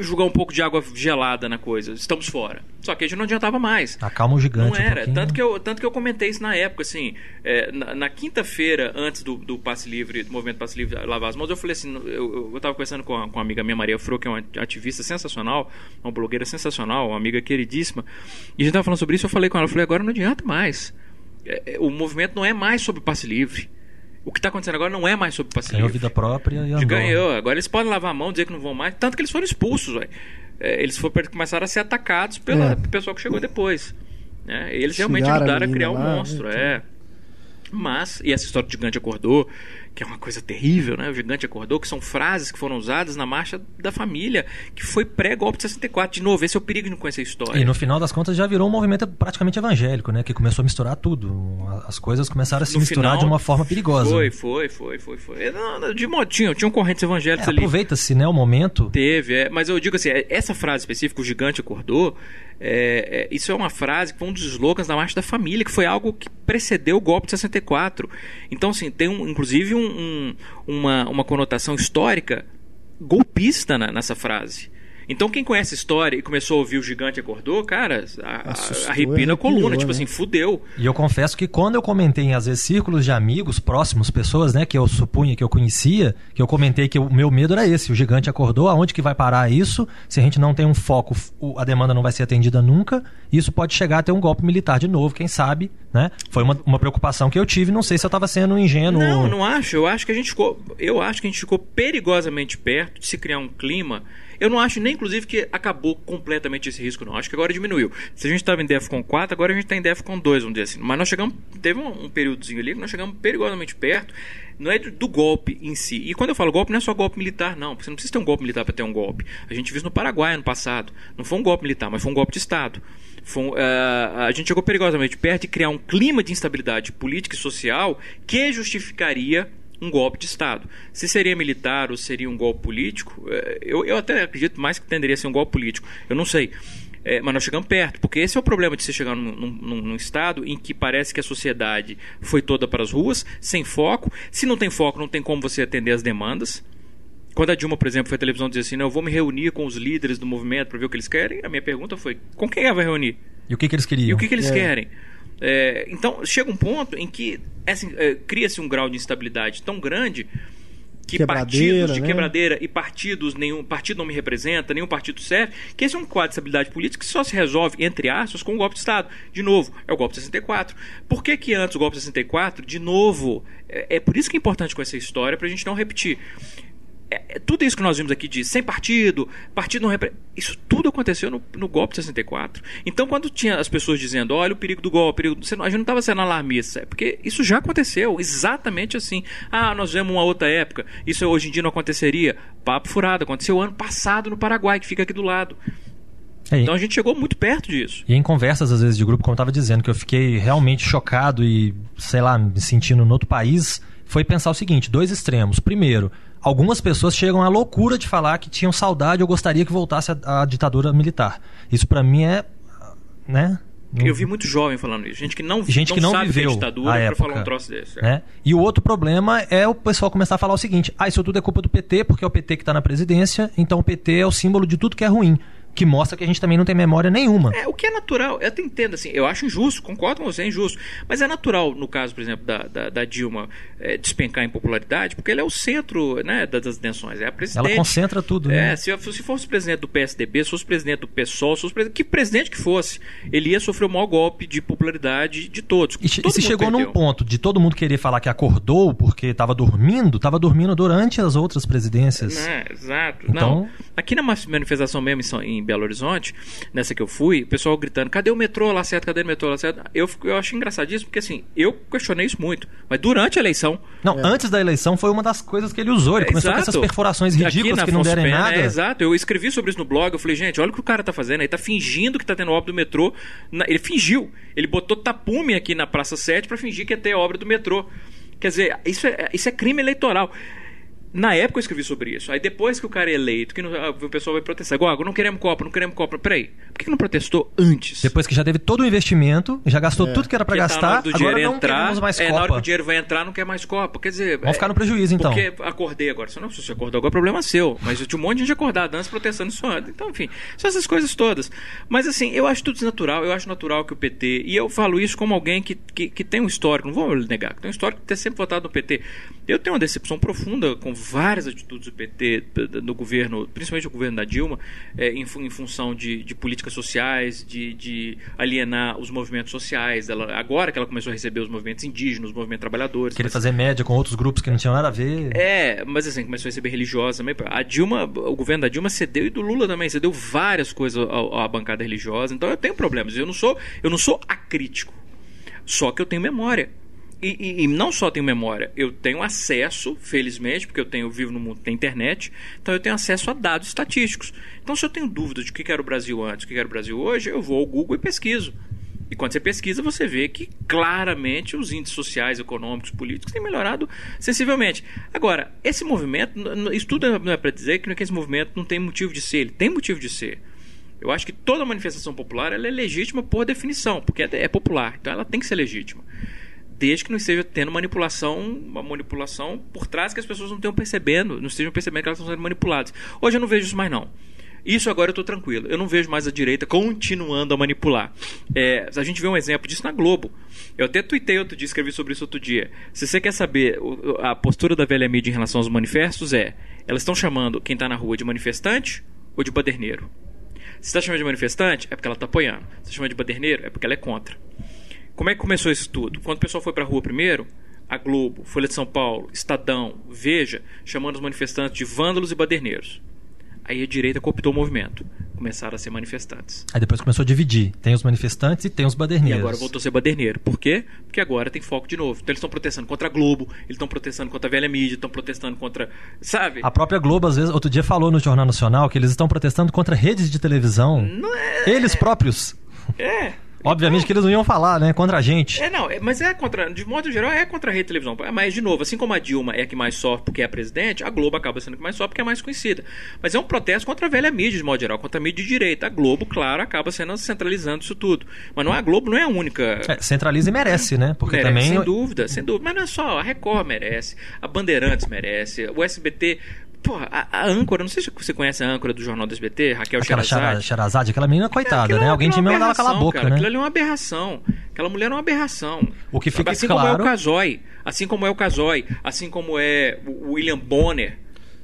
jogar um pouco de água gelada na coisa. Estamos fora. Só que a gente não adiantava mais. Acalma o gigante. Não era. Um tanto, que eu, tanto que eu comentei isso na época, assim. É, na, na quinta-feira, antes do, do passe livre, do movimento passe livre lavar as mãos, eu falei assim: eu, eu tava conversando com a, com a amiga minha, Maria Fro, que é uma ativista sensacional, uma blogueira sensacional, uma amiga queridíssima. E a gente tava falando sobre isso, eu falei com ela, eu falei, agora não adianta mais. É, é, o movimento não é mais sobre passe livre. O que está acontecendo agora não é mais sobre passe Ganhou livre. vida própria e andou. Ganhou. Agora eles podem lavar a mão, dizer que não vão mais. Tanto que eles foram expulsos. É, eles foram, começaram a ser atacados pela, é. pelo pessoal que chegou depois. É, eles realmente ajudaram a, a criar um lá, monstro. Então. É. Mas, e essa história do gigante acordou, que é uma coisa terrível, né? O gigante acordou, que são frases que foram usadas na marcha da família, que foi pré-golpe de 64. De novo, esse é o perigo de não conhecer a história. E no final das contas já virou um movimento praticamente evangélico, né? Que começou a misturar tudo. As coisas começaram a se no misturar final, de uma forma perigosa. Foi, foi, foi, foi, foi. De modinho, tinham correntes evangélicas é, ali. Aproveita-se, né, o momento. Teve, é, mas eu digo assim, é, essa frase específica, o gigante acordou, é, é, isso é uma frase que foi um dos slogans da Marcha da Família, que foi algo que precedeu o golpe de 64. Então, assim, tem um, inclusive um, um, uma, uma conotação histórica golpista na, nessa frase. Então, quem conhece a história e começou a ouvir o gigante acordou, cara, arrepia na coluna, tipo né? assim, fudeu. E eu confesso que quando eu comentei em, às vezes, círculos de amigos próximos, pessoas, né, que eu supunha que eu conhecia, que eu comentei que o meu medo era esse, o gigante acordou, aonde que vai parar isso? Se a gente não tem um foco, a demanda não vai ser atendida nunca, isso pode chegar a ter um golpe militar de novo, quem sabe, né? Foi uma, uma preocupação que eu tive, não sei se eu estava sendo ingênuo. Não, não acho, eu acho que a gente ficou, eu acho que a gente ficou perigosamente perto de se criar um clima eu não acho nem, inclusive, que acabou completamente esse risco, não. Acho que agora diminuiu. Se a gente estava em DEFCON 4, agora a gente está em DEFCON 2, vamos dizer assim. Mas nós chegamos, teve um, um períodozinho ali que nós chegamos perigosamente perto, não é do golpe em si. E quando eu falo golpe, não é só golpe militar, não. Você não precisa ter um golpe militar para ter um golpe. A gente viu isso no Paraguai ano passado. Não foi um golpe militar, mas foi um golpe de Estado. Uh, a gente chegou perigosamente perto de criar um clima de instabilidade política e social que justificaria um golpe de Estado. Se seria militar ou seria um golpe político, é, eu, eu até acredito mais que tenderia a ser um golpe político. Eu não sei. É, mas nós chegamos perto, porque esse é o problema de você chegar num, num, num, estado em que parece que a sociedade foi toda para as ruas, sem foco. Se não tem foco, não tem como você atender as demandas. Quando a Dilma, por exemplo, foi à televisão dizer assim: não, eu vou me reunir com os líderes do movimento para ver o que eles querem, a minha pergunta foi: com quem ela vai reunir? E o que, que eles queriam? E o que, que eles é. querem? É, então, chega um ponto em que assim, é, cria-se um grau de instabilidade tão grande que partidos de né? quebradeira e partidos, nenhum partido não me representa, nenhum partido serve, que esse é um quadro de estabilidade política que só se resolve, entre aspas, com o golpe de Estado. De novo, é o golpe de 64. Por que, que antes o golpe de 64, de novo, é, é por isso que é importante com essa história, para a gente não repetir. É, é, tudo isso que nós vimos aqui de sem partido, partido não representa. Isso tudo aconteceu no, no, golpe de 64. Então, quando tinha as pessoas dizendo, olha o perigo do golpe, perigo a gente não estava sendo alarmista, é porque isso já aconteceu, exatamente assim. Ah, nós vemos uma outra época, isso hoje em dia não aconteceria. Papo furado, aconteceu ano passado no Paraguai, que fica aqui do lado. É, então a gente chegou muito perto disso. E em conversas, às vezes, de grupo, como eu estava dizendo, que eu fiquei realmente chocado e, sei lá, me sentindo em outro país, foi pensar o seguinte: dois extremos. Primeiro, algumas pessoas chegam à loucura de falar que tinham saudade ou gostaria que voltasse a, a ditadura militar. Isso para mim é, né? Eu vi muito jovem falando isso. Gente que não, gente não que não sabe viveu a ditadura a época, falar um troço desse. Né? E o outro problema é o pessoal começar a falar o seguinte: ah, isso tudo é culpa do PT, porque é o PT que está na presidência, então o PT é o símbolo de tudo que é ruim. Que mostra que a gente também não tem memória nenhuma. É, o que é natural, eu até entendo, assim, eu acho injusto, concordo com você, é injusto, mas é natural, no caso, por exemplo, da, da, da Dilma é, despencar em popularidade, porque ele é o centro né, das tensões, é a presidente. Ela concentra tudo, né? É, se, se fosse presidente do PSDB, se fosse presidente do PSOL, se fosse presidente, que presidente que fosse, ele ia sofrer o maior golpe de popularidade de todos. E, e se chegou perdeu. num ponto de todo mundo querer falar que acordou porque estava dormindo, estava dormindo durante as outras presidências. É, exato. Então... Não, aqui na manifestação mesmo em Belo Horizonte, nessa que eu fui, o pessoal gritando, cadê o metrô lá certo, cadê o metrô lá certo? Eu, eu acho engraçadíssimo, porque assim, eu questionei isso muito, mas durante a eleição... Não, é. antes da eleição foi uma das coisas que ele usou, ele é, começou exato. com essas perfurações ridículas que não deram em nada. É, exato, eu escrevi sobre isso no blog, eu falei, gente, olha o que o cara tá fazendo, ele tá fingindo que tá tendo obra do metrô, ele fingiu, ele botou tapume aqui na Praça 7 para fingir que ia ter obra do metrô. Quer dizer, isso é, isso é crime eleitoral. Na época eu escrevi sobre isso. Aí depois que o cara é eleito, que não, ah, o pessoal vai protestar. Igual, não queremos Copa, não queremos Copa. Peraí, por que não protestou antes? Depois que já teve todo o investimento, já gastou é. tudo que era para gastar, tá agora não entrar, queremos mais é, Copa. Na hora que o dinheiro vai entrar, não quer mais Copa. Quer dizer... Vamos é, ficar no prejuízo, então. Porque acordei agora. Se não, se você acordou agora, problema seu. Mas eu tinha um monte de gente acordado antes protestando isso antes. Então, enfim, são essas coisas todas. Mas assim, eu acho tudo desnatural. Eu acho natural que o PT... E eu falo isso como alguém que, que, que tem um histórico, não vou negar, que tem um histórico de ter sempre votado no PT. Eu tenho uma decepção profunda com várias atitudes do PT, no governo, principalmente o governo da Dilma, é, em, em, função de, de, políticas sociais, de, de, alienar os movimentos sociais. Ela, agora que ela começou a receber os movimentos indígenas, os movimentos trabalhadores. Queria mas, fazer média com outros grupos que não tinham nada a ver. É, mas assim, começou a receber religiosa também. A Dilma, o governo da Dilma cedeu, e do Lula também, cedeu várias coisas à, à bancada religiosa. Então eu tenho problemas. Eu não sou, eu não sou acrítico. Só que eu tenho memória. E, e, e, não só tenho memória, eu tenho acesso, felizmente, porque eu tenho vivo no mundo da internet, então eu tenho acesso a dados estatísticos. Então, se eu tenho dúvidas de o que era o Brasil antes, o que era o Brasil hoje, eu vou ao Google e pesquiso. E quando você pesquisa, você vê que claramente os índices sociais, econômicos, políticos têm melhorado sensivelmente. Agora, esse movimento, isso tudo não é para dizer que esse movimento não tem motivo de ser, ele tem motivo de ser. Eu acho que toda manifestação popular ela é legítima por definição, porque é, é popular, então ela tem que ser legítima desde que não esteja tendo manipulação, uma manipulação por trás que as pessoas não estejam percebendo, não estejam percebendo que elas estão sendo manipuladas. Hoje eu não vejo isso mais não. Isso agora eu estou tranquilo. Eu não vejo mais a direita continuando a manipular. É, a gente vê um exemplo disso na Globo. Eu até tuitei outro dia, escrevi sobre isso outro dia. Se você quer saber a postura da velha mídia em relação aos manifestos, é: elas estão chamando quem está na rua de manifestante ou de baderneiro. Se está chamando de manifestante, é porque ela está apoiando. Se está chamando de baderneiro, é porque ela é contra. Como é que começou isso tudo? Quando o pessoal foi para a rua primeiro, a Globo, Folha de São Paulo, Estadão, Veja, chamando os manifestantes de vândalos e baderneiros. Aí a direita cooptou o movimento. Começaram a ser manifestantes. Aí depois começou a dividir. Tem os manifestantes e tem os baderneiros. E agora voltou a ser baderneiro. Por quê? Porque agora tem foco de novo. Então eles estão protestando contra a Globo, eles estão protestando contra a velha mídia, estão protestando contra. Sabe? A própria Globo, às vezes, outro dia falou no Jornal Nacional que eles estão protestando contra redes de televisão. Não é... Eles próprios. É. Obviamente que eles não iam falar, né? Contra a gente. É, não, é, mas é contra. De modo geral, é contra a rede de televisão. Mas, de novo, assim como a Dilma é a que mais sofre porque é a presidente, a Globo acaba sendo a que mais sofre porque é mais conhecida. Mas é um protesto contra a velha mídia, de modo geral, contra a mídia de direita. A Globo, claro, acaba sendo centralizando isso tudo. Mas não é a Globo não é a única. É, centraliza e merece, né? Porque merece, também. Sem dúvida, sem dúvida. Mas não é só. A Record merece, a Bandeirantes merece, o SBT Porra, a, a, âncora, não sei se você conhece a âncora do Jornal do SBT, Raquel aquela Sherazade. Sherazade, aquela menina coitada, né? Alguém tinha mesmo dava aquela boca, cara, né? Aquilo ali é uma aberração. Aquela mulher é uma aberração. O que fica assim claro... como é o Casoy, assim como é o Casoy, assim como é o William Bonner.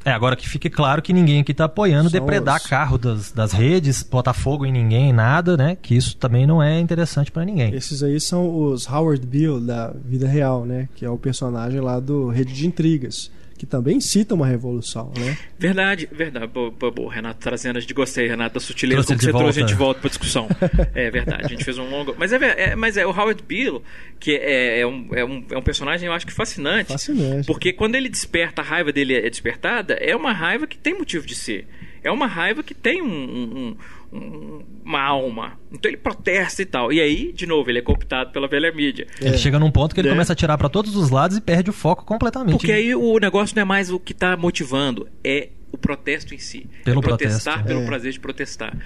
É, agora que fique claro que ninguém aqui está apoiando São depredar os... carro das, das redes, botar fogo em ninguém, nada, né? Que isso também não é interessante para ninguém. Esses aí são os Howard Bill da vida real, né? Que é o personagem lá do Rede de Intrigas que também cita uma revolução, né? Verdade, verdade. Boa, boa, boa Renato, trazendo a gente gostei, Renato, da sutileza como você volta. trouxe a gente de volta para discussão. é verdade, a gente fez um longo. Mas é, é, mas é o Howard Bill, que é, é, um, é, um, é um personagem, eu acho que fascinante. Fascinante. Porque quando ele desperta, a raiva dele é despertada, é uma raiva que tem motivo de ser. É uma raiva que tem um, um uma alma. Então ele protesta e tal. E aí, de novo, ele é cooptado pela velha mídia. É. Ele chega num ponto que ele é. começa a tirar para todos os lados e perde o foco completamente. Porque aí o negócio não é mais o que está motivando, é o protesto em si. Pelo é protestar protesto. pelo é. prazer de protestar.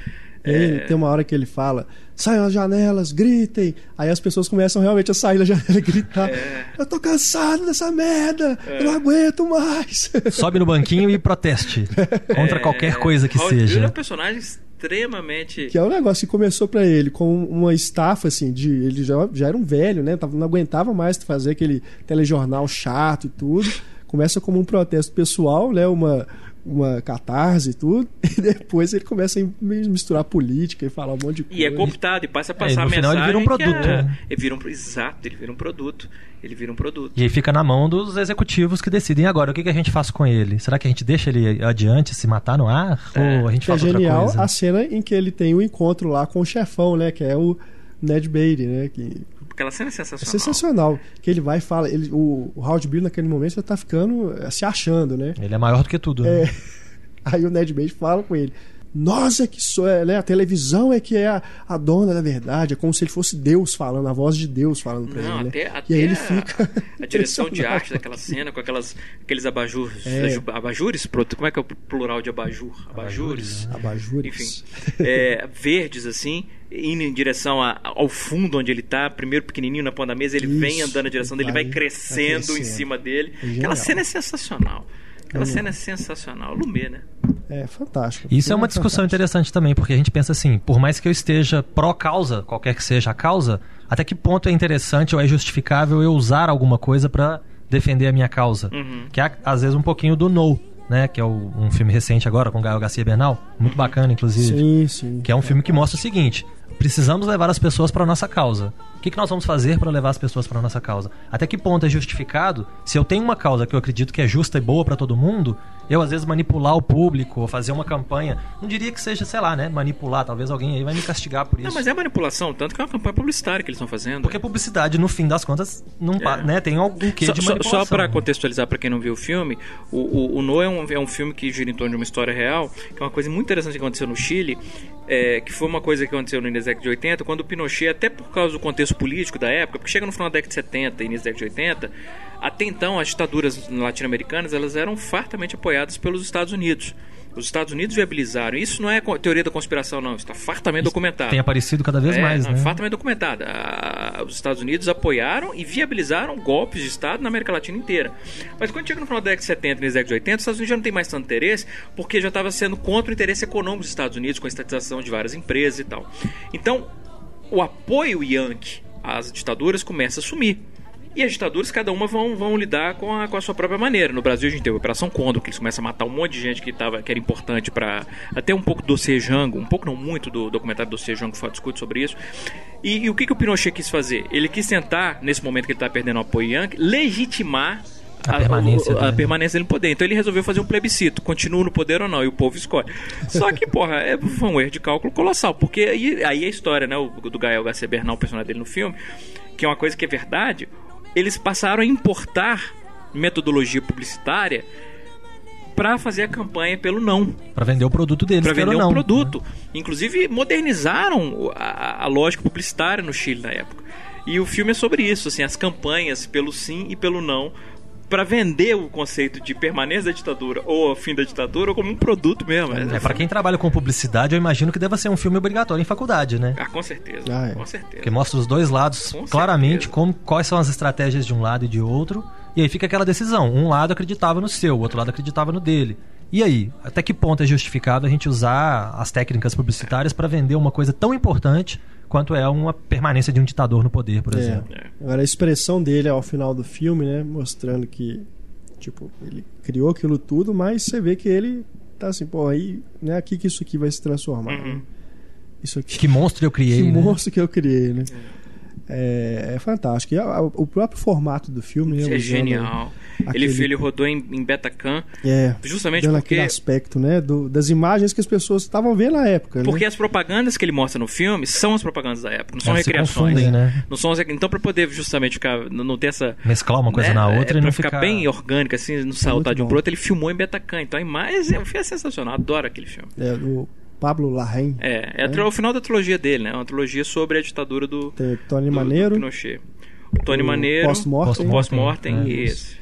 Ele, é... Tem uma hora que ele fala: saiam as janelas, gritem. Aí as pessoas começam realmente a sair da janela e gritar: é... Eu tô cansado dessa merda, é... eu não aguento mais. Sobe no banquinho e proteste contra é, qualquer coisa que seja. Ele é um personagem extremamente. Que é um negócio que começou para ele com uma estafa, assim, de. Ele já, já era um velho, né? Não aguentava mais fazer aquele telejornal chato e tudo. Começa como um protesto pessoal, né? Uma, uma catarse e tudo, e depois ele começa a misturar política e falar um monte de coisa. E é cooptado, e passa a passar é, no a mensagem. Final ele vira um produto. É, né? ele vira um, exato, ele vira um produto. Ele vira um produto. E aí fica na mão dos executivos que decidem agora o que, que a gente faz com ele. Será que a gente deixa ele adiante se matar no ar? É. Ou a gente faz é genial outra coisa? a cena em que ele tem o um encontro lá com o chefão, né? Que é o Ned Beatty, né? Que Aquela cena é sensacional. É sensacional. Que ele vai e fala. Ele, o, o Howard Bill naquele momento já tá ficando se achando, né? Ele é maior do que tudo. Né? É. Aí o Ned Beatty fala com ele. Nós é que sou, é, né? A televisão é que é a, a, dona da verdade. É como se ele fosse Deus falando, a voz de Deus falando Não, ele. Até, né? até e aí ele fica. A, direção de arte daquela cena, com aquelas, aqueles abajures. É. Abajures? Como é que é o plural de abajur? Abajures. Abajures. Enfim. É, verdes, assim, indo em direção a, ao fundo onde ele tá, primeiro pequenininho na ponta da mesa, ele Isso, vem andando na direção dele, vai- vai crescendo, vai crescendo. em cima dele. É. Aquela cena é sensacional. Aquela É cena é sensacional. Lumê, né? É fantástico. Isso é uma discussão fantástico. interessante também, porque a gente pensa assim, por mais que eu esteja pró-causa, qualquer que seja a causa, até que ponto é interessante ou é justificável eu usar alguma coisa pra defender a minha causa? Uhum. Que é, às vezes, um pouquinho do No, né? Que é o- um filme recente agora com Gael Garcia Bernal, muito bacana, inclusive. Sim, sim. Que é um filme que mostra o seguinte: precisamos levar as pessoas para nossa causa. O que, que nós vamos fazer para levar as pessoas para nossa causa? Até que ponto é justificado? Se eu tenho uma causa que eu acredito que é justa e boa para todo mundo, eu às vezes manipular o público ou fazer uma campanha, não diria que seja, sei lá, né, manipular. Talvez alguém aí vai me castigar por isso. Não, mas é manipulação, tanto que é uma campanha publicitária que eles estão fazendo. Porque publicidade, no fim das contas, não, É. né, tem algum quê Só, de só, manipulação. só para contextualizar para quem não viu o filme, o, o, o No é um, é um filme que gira em torno de uma história real, que é uma coisa muito interessante que aconteceu no Chile, é, que foi uma coisa que aconteceu no início da década de 80, quando o Pinochet, até por causa do contexto político da época, porque chega no final da década de 70 e início da década de 80, até então as ditaduras latino-americanas elas eram fartamente apoiadas pelos Estados Unidos. Os Estados Unidos viabilizaram. Isso não é teoria da conspiração, não. Isso está fartamente documentado. Tem aparecido cada vez É, mais, não, né? Fatalmente documentada. Ah, Os Estados Unidos apoiaram e viabilizaram golpes de Estado na América Latina inteira. Mas quando chega no final da década de 70 e na década de 80, os Estados Unidos já não tem mais tanto interesse, porque já estava sendo contra o interesse econômico dos Estados Unidos, com a estatização de várias empresas e tal. Então, o apoio yankee às ditaduras começa a sumir. E as ditaduras, cada uma vão, vão lidar com a, com a sua própria maneira. No Brasil, a gente teve a Operação Condor, que eles começam a matar um monte de gente que, tava, que era importante para Até um pouco do dossiê Jango, um pouco não muito do documentário do dossiê Jango, que fala- discute sobre isso. E, e o que, que o Pinochet quis fazer? Ele quis tentar, nesse momento que ele está perdendo o apoio Yankee, legitimar A permanência o- a dele. permanência dele no poder. Então ele resolveu fazer um plebiscito, continua no poder ou não, e o povo escolhe. Só que, porra, é, foi um erro de cálculo colossal, porque aí, aí a história, né, o, do Gael Garcia Bernal, o personagem dele no filme, que é uma coisa que é verdade, eles passaram a importar metodologia publicitária para fazer a campanha pelo não, Pra vender o produto deles, para vender um não. produto. Inclusive modernizaram o- a, a lógica publicitária no Chile na época. E o filme é sobre isso, assim, as campanhas pelo sim e pelo não para vender o conceito de permanência da ditadura ou fim da ditadura como um produto mesmo. É, pra quem trabalha com publicidade, eu imagino que deva ser um filme obrigatório em faculdade, né? Ah, com certeza. Ah, é. Com certeza. Porque mostra os dois lados Com claramente, certeza. como, quais são as estratégias de um lado e de outro. E aí fica aquela decisão. Um lado acreditava no seu, o outro lado acreditava no dele. E aí, até que ponto é justificado a gente usar as técnicas publicitárias para vender uma coisa tão importante quanto é uma permanência de um ditador no poder, por É. exemplo? Agora a expressão dele ao final do filme, né? Mostrando que, tipo, ele criou aquilo tudo, mas você vê que ele tá assim, pô, aí, né? Aqui que isso aqui vai se transformar. Uhum. né? Isso aqui. Que monstro eu criei, que né? monstro que eu criei, né? É, é fantástico. E a- a- o próprio formato do filme, né? Isso é genial. aquele- Ele, ele rodou em, em Betacam É, justamente dando porque aquele aspecto, né? do- das imagens que as pessoas estavam vendo na época. Porque né? as propagandas que ele mostra no filme são as propagandas da época, não são Elas se recriações. né? Não são as- então, para poder justamente ficar, não ter essa. Mesclar uma coisa né, na outra é, e não ficar ficar... bem orgânica, assim, não saltar muito de um pro outro, ele filmou em Betacam. Então a imagem é, é sensacional, adoro aquele filme. É, o Pablo Larraín, É, é, tri- o final da trilogia dele, né? Uma trilogia sobre a ditadura do, tem Tony do, do Maneiro, Pinochet. O Tony o Maneiro, Post-Mortem. Post-Mortem. Post-Mortem É, e esse.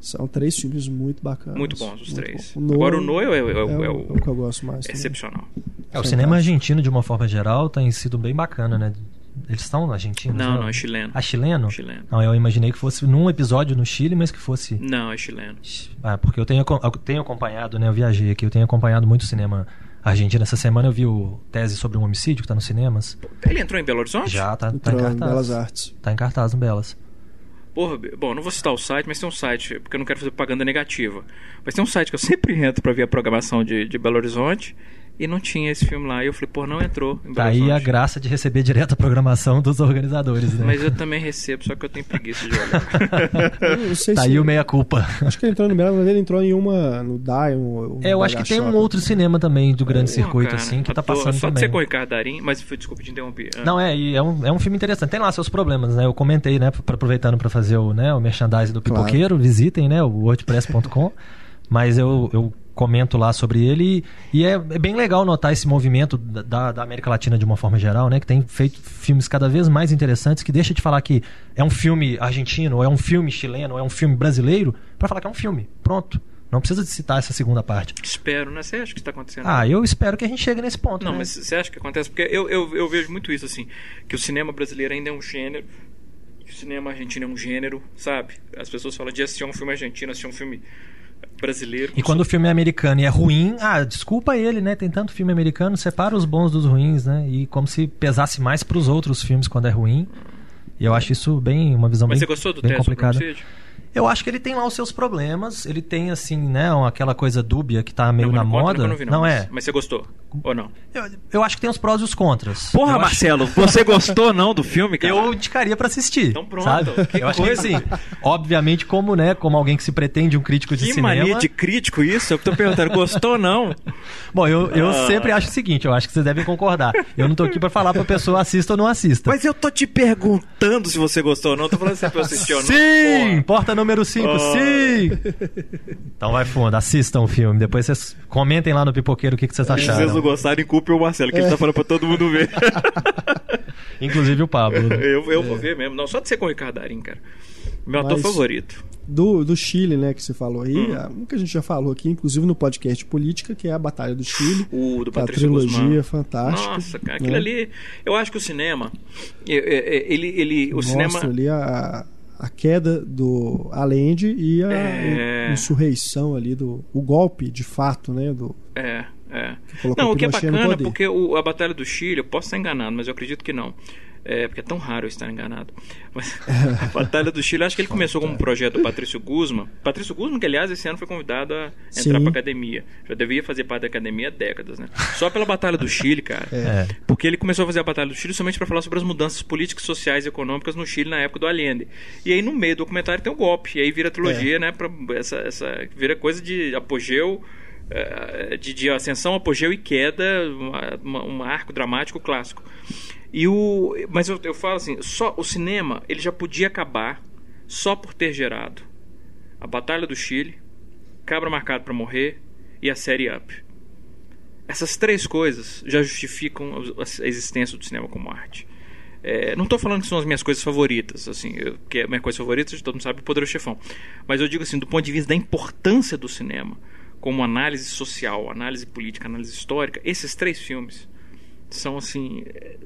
São três filmes muito bacanas. Muito bons os Muito três. bom. Agora o No é, o- é o- é, é o, o- é o que eu gosto mais. é excepcional. É, o cinema argentino, de uma forma geral, tem sido bem bacana, né? Eles são argentinos? Não, não, é chileno. Ah, chileno? Chileno. Não, eu imaginei que fosse num episódio no Chile, mas que fosse... Não, é chileno. Ah, porque eu tenho, eu tenho acompanhado, né? Eu viajei aqui, eu tenho acompanhado muito cinema Argentina. Essa semana eu vi o tese sobre um homicídio que está nos cinemas. Ele entrou em Belo Horizonte? Já, tá, tá em cartaz. Em Belas Artes. Tá em cartaz no Belas. Porra, bom, não vou citar o site, mas tem um site, porque eu não quero fazer propaganda negativa. Mas tem um site que eu sempre entro para ver a programação de, de Belo Horizonte e não tinha esse filme lá. E eu falei, pô, não entrou. Em tá aí a graça de receber direto a programação dos organizadores, né? Mas eu também recebo, só que eu tenho preguiça de olhar. tá se... aí o meia-culpa. Acho que ele entrou no Belo, mas ele entrou em uma no. Um, é, eu acho que tem um outro cinema também do grande é, circuito, cara, assim, que tá passando só também. Só de ser com o Ricardo Darim, mas desculpa te interromper. Ah. Não, é, é um, é um filme interessante. Tem lá seus problemas, né? Eu comentei, né, aproveitando para fazer o, né, o merchandising do Pipoqueiro, claro. visitem, né, o wordpress.com. Mas eu, eu comento lá sobre ele e, é, é, bem legal notar esse movimento da, da, América Latina de uma forma geral, né? Que tem feito filmes cada vez mais interessantes, que deixa de falar que é um filme argentino, ou é um filme chileno, ou é um filme brasileiro, para falar que é um filme. Pronto. Não precisa de citar essa segunda parte. Espero, né? Você acha que está acontecendo? Ah, eu espero que a gente chegue nesse ponto. Não, né? mas você acha que acontece? Porque eu, eu, eu vejo muito isso, assim, que o cinema brasileiro ainda é um gênero, o cinema argentino é um gênero, sabe? As pessoas falam de assistir um filme argentino, assistir um filme brasileiro. E quando o filme é americano e é ruim, ah, desculpa ele, né? Tem tanto filme americano, separa os bons dos ruins, né? E como se pesasse mais para os outros filmes quando é ruim. E eu acho isso bem uma visão Mas bem, você gostou do bem complicada. Eu acho que ele tem lá os seus problemas. Ele tem, assim, né, aquela coisa dúbia que tá meio não, na não moda. Não, vi, não, é. Mas você gostou? Ou não? Eu, eu, acho que tem os prós e os contras. Porra, eu Marcelo, acho... você gostou não do filme, cara? Eu indicaria para assistir. Então pronto. Sabe? Que eu acho que assim, obviamente, como, né, como alguém que se pretende um crítico de que cinema. Que mania de crítico isso? Eu tô perguntando, gostou ou não? Bom, eu, eu ah. sempre acho o seguinte, eu acho que vocês devem concordar. Eu não tô aqui para falar pra pessoa assista ou não assista. Mas eu tô te perguntando se você gostou ou não. Eu tô falando se você assistiu ou não. Sim! Porra. Porta número 5, oh. sim! Então vai fundo, assistam o filme. Depois vocês comentem lá no Pipoqueiro o que, que vocês acharam. Se vocês não gostarem, culpe o Marcelo, que é. ele tá falando pra todo mundo ver. Inclusive o Pablo. Né? Eu, eu é. vou ver mesmo. Não, só de ser com o Ricardo Darim, cara. Meu Mas, ator favorito. Do, do Chile, né, que você falou aí, hum. um que a gente já falou aqui, inclusive no podcast Política, que é a Batalha do Chile. O do é Patrício A trilogia Guzmán. fantástica. Nossa, cara, aquilo né? ali. Eu acho que o cinema. Ele. ele o Mostra cinema. ali a, a queda do Allende e a É. insurreição ali do. O golpe, de fato, né? Do, É, é. Não, o que é bacana, porque o- a Batalha do Chile, eu posso estar enganado, mas eu acredito que não. É, porque é tão raro eu estar enganado. Mas a Batalha do Chile, acho que ele começou como um projeto do Patrício Guzman. Patrício Guzman, que aliás esse ano foi convidado a entrar Sim. pra academia. Já devia fazer parte da academia há décadas, né? Só pela Batalha do Chile, cara. É. Porque ele começou a fazer a Batalha do Chile somente para falar sobre as mudanças políticas, sociais e econômicas no Chile na época do Allende. E aí no meio do documentário tem o golpe. E aí vira trilogia, né? Pra essa, essa, vira coisa de apogeu. eh, De, de ascensão, apogeu e queda, uma- uma- um arco dramático clássico. E o, mas eu, eu falo assim, só o cinema ele já podia acabar só por ter gerado a Batalha do Chile, Cabra Marcado para Morrer e a série Up. Essas três coisas já justificam a existência do cinema como arte. É, não estou falando que são as minhas coisas favoritas, assim, eu, que é a minha coisa favorita, todo mundo sabe, o Poderoso Chefão. Mas eu digo assim, do ponto de vista da importância do cinema, como análise social, análise política, análise histórica, esses três filmes são assim é,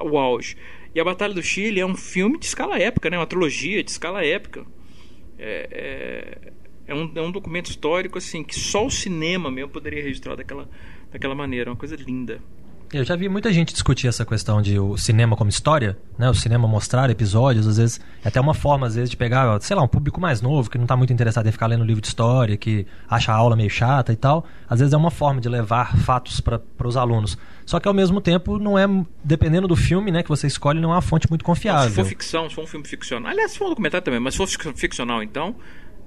o auge. E a Batalha do Chile é um filme de escala épica, né? Uma trilogia de escala épica. É, é, é um, é um documento histórico assim que só o cinema mesmo poderia registrar daquela, daquela maneira. É uma coisa linda. Eu já vi muita gente discutir essa questão de o cinema como história, né? O cinema mostrar episódios, às vezes, é até uma forma, às vezes, de pegar, sei lá, um público mais novo, que não está muito interessado em ficar lendo livro de história, que acha a aula meio chata e tal. Às vezes é uma forma de levar fatos para os alunos. Só que ao mesmo tempo, não é, dependendo do filme, né, que você escolhe, não é uma fonte muito Se confiável. for ficção, se for um filme ficcional. Aliás, se for um documentário também, mas se for fic- ficcional, então.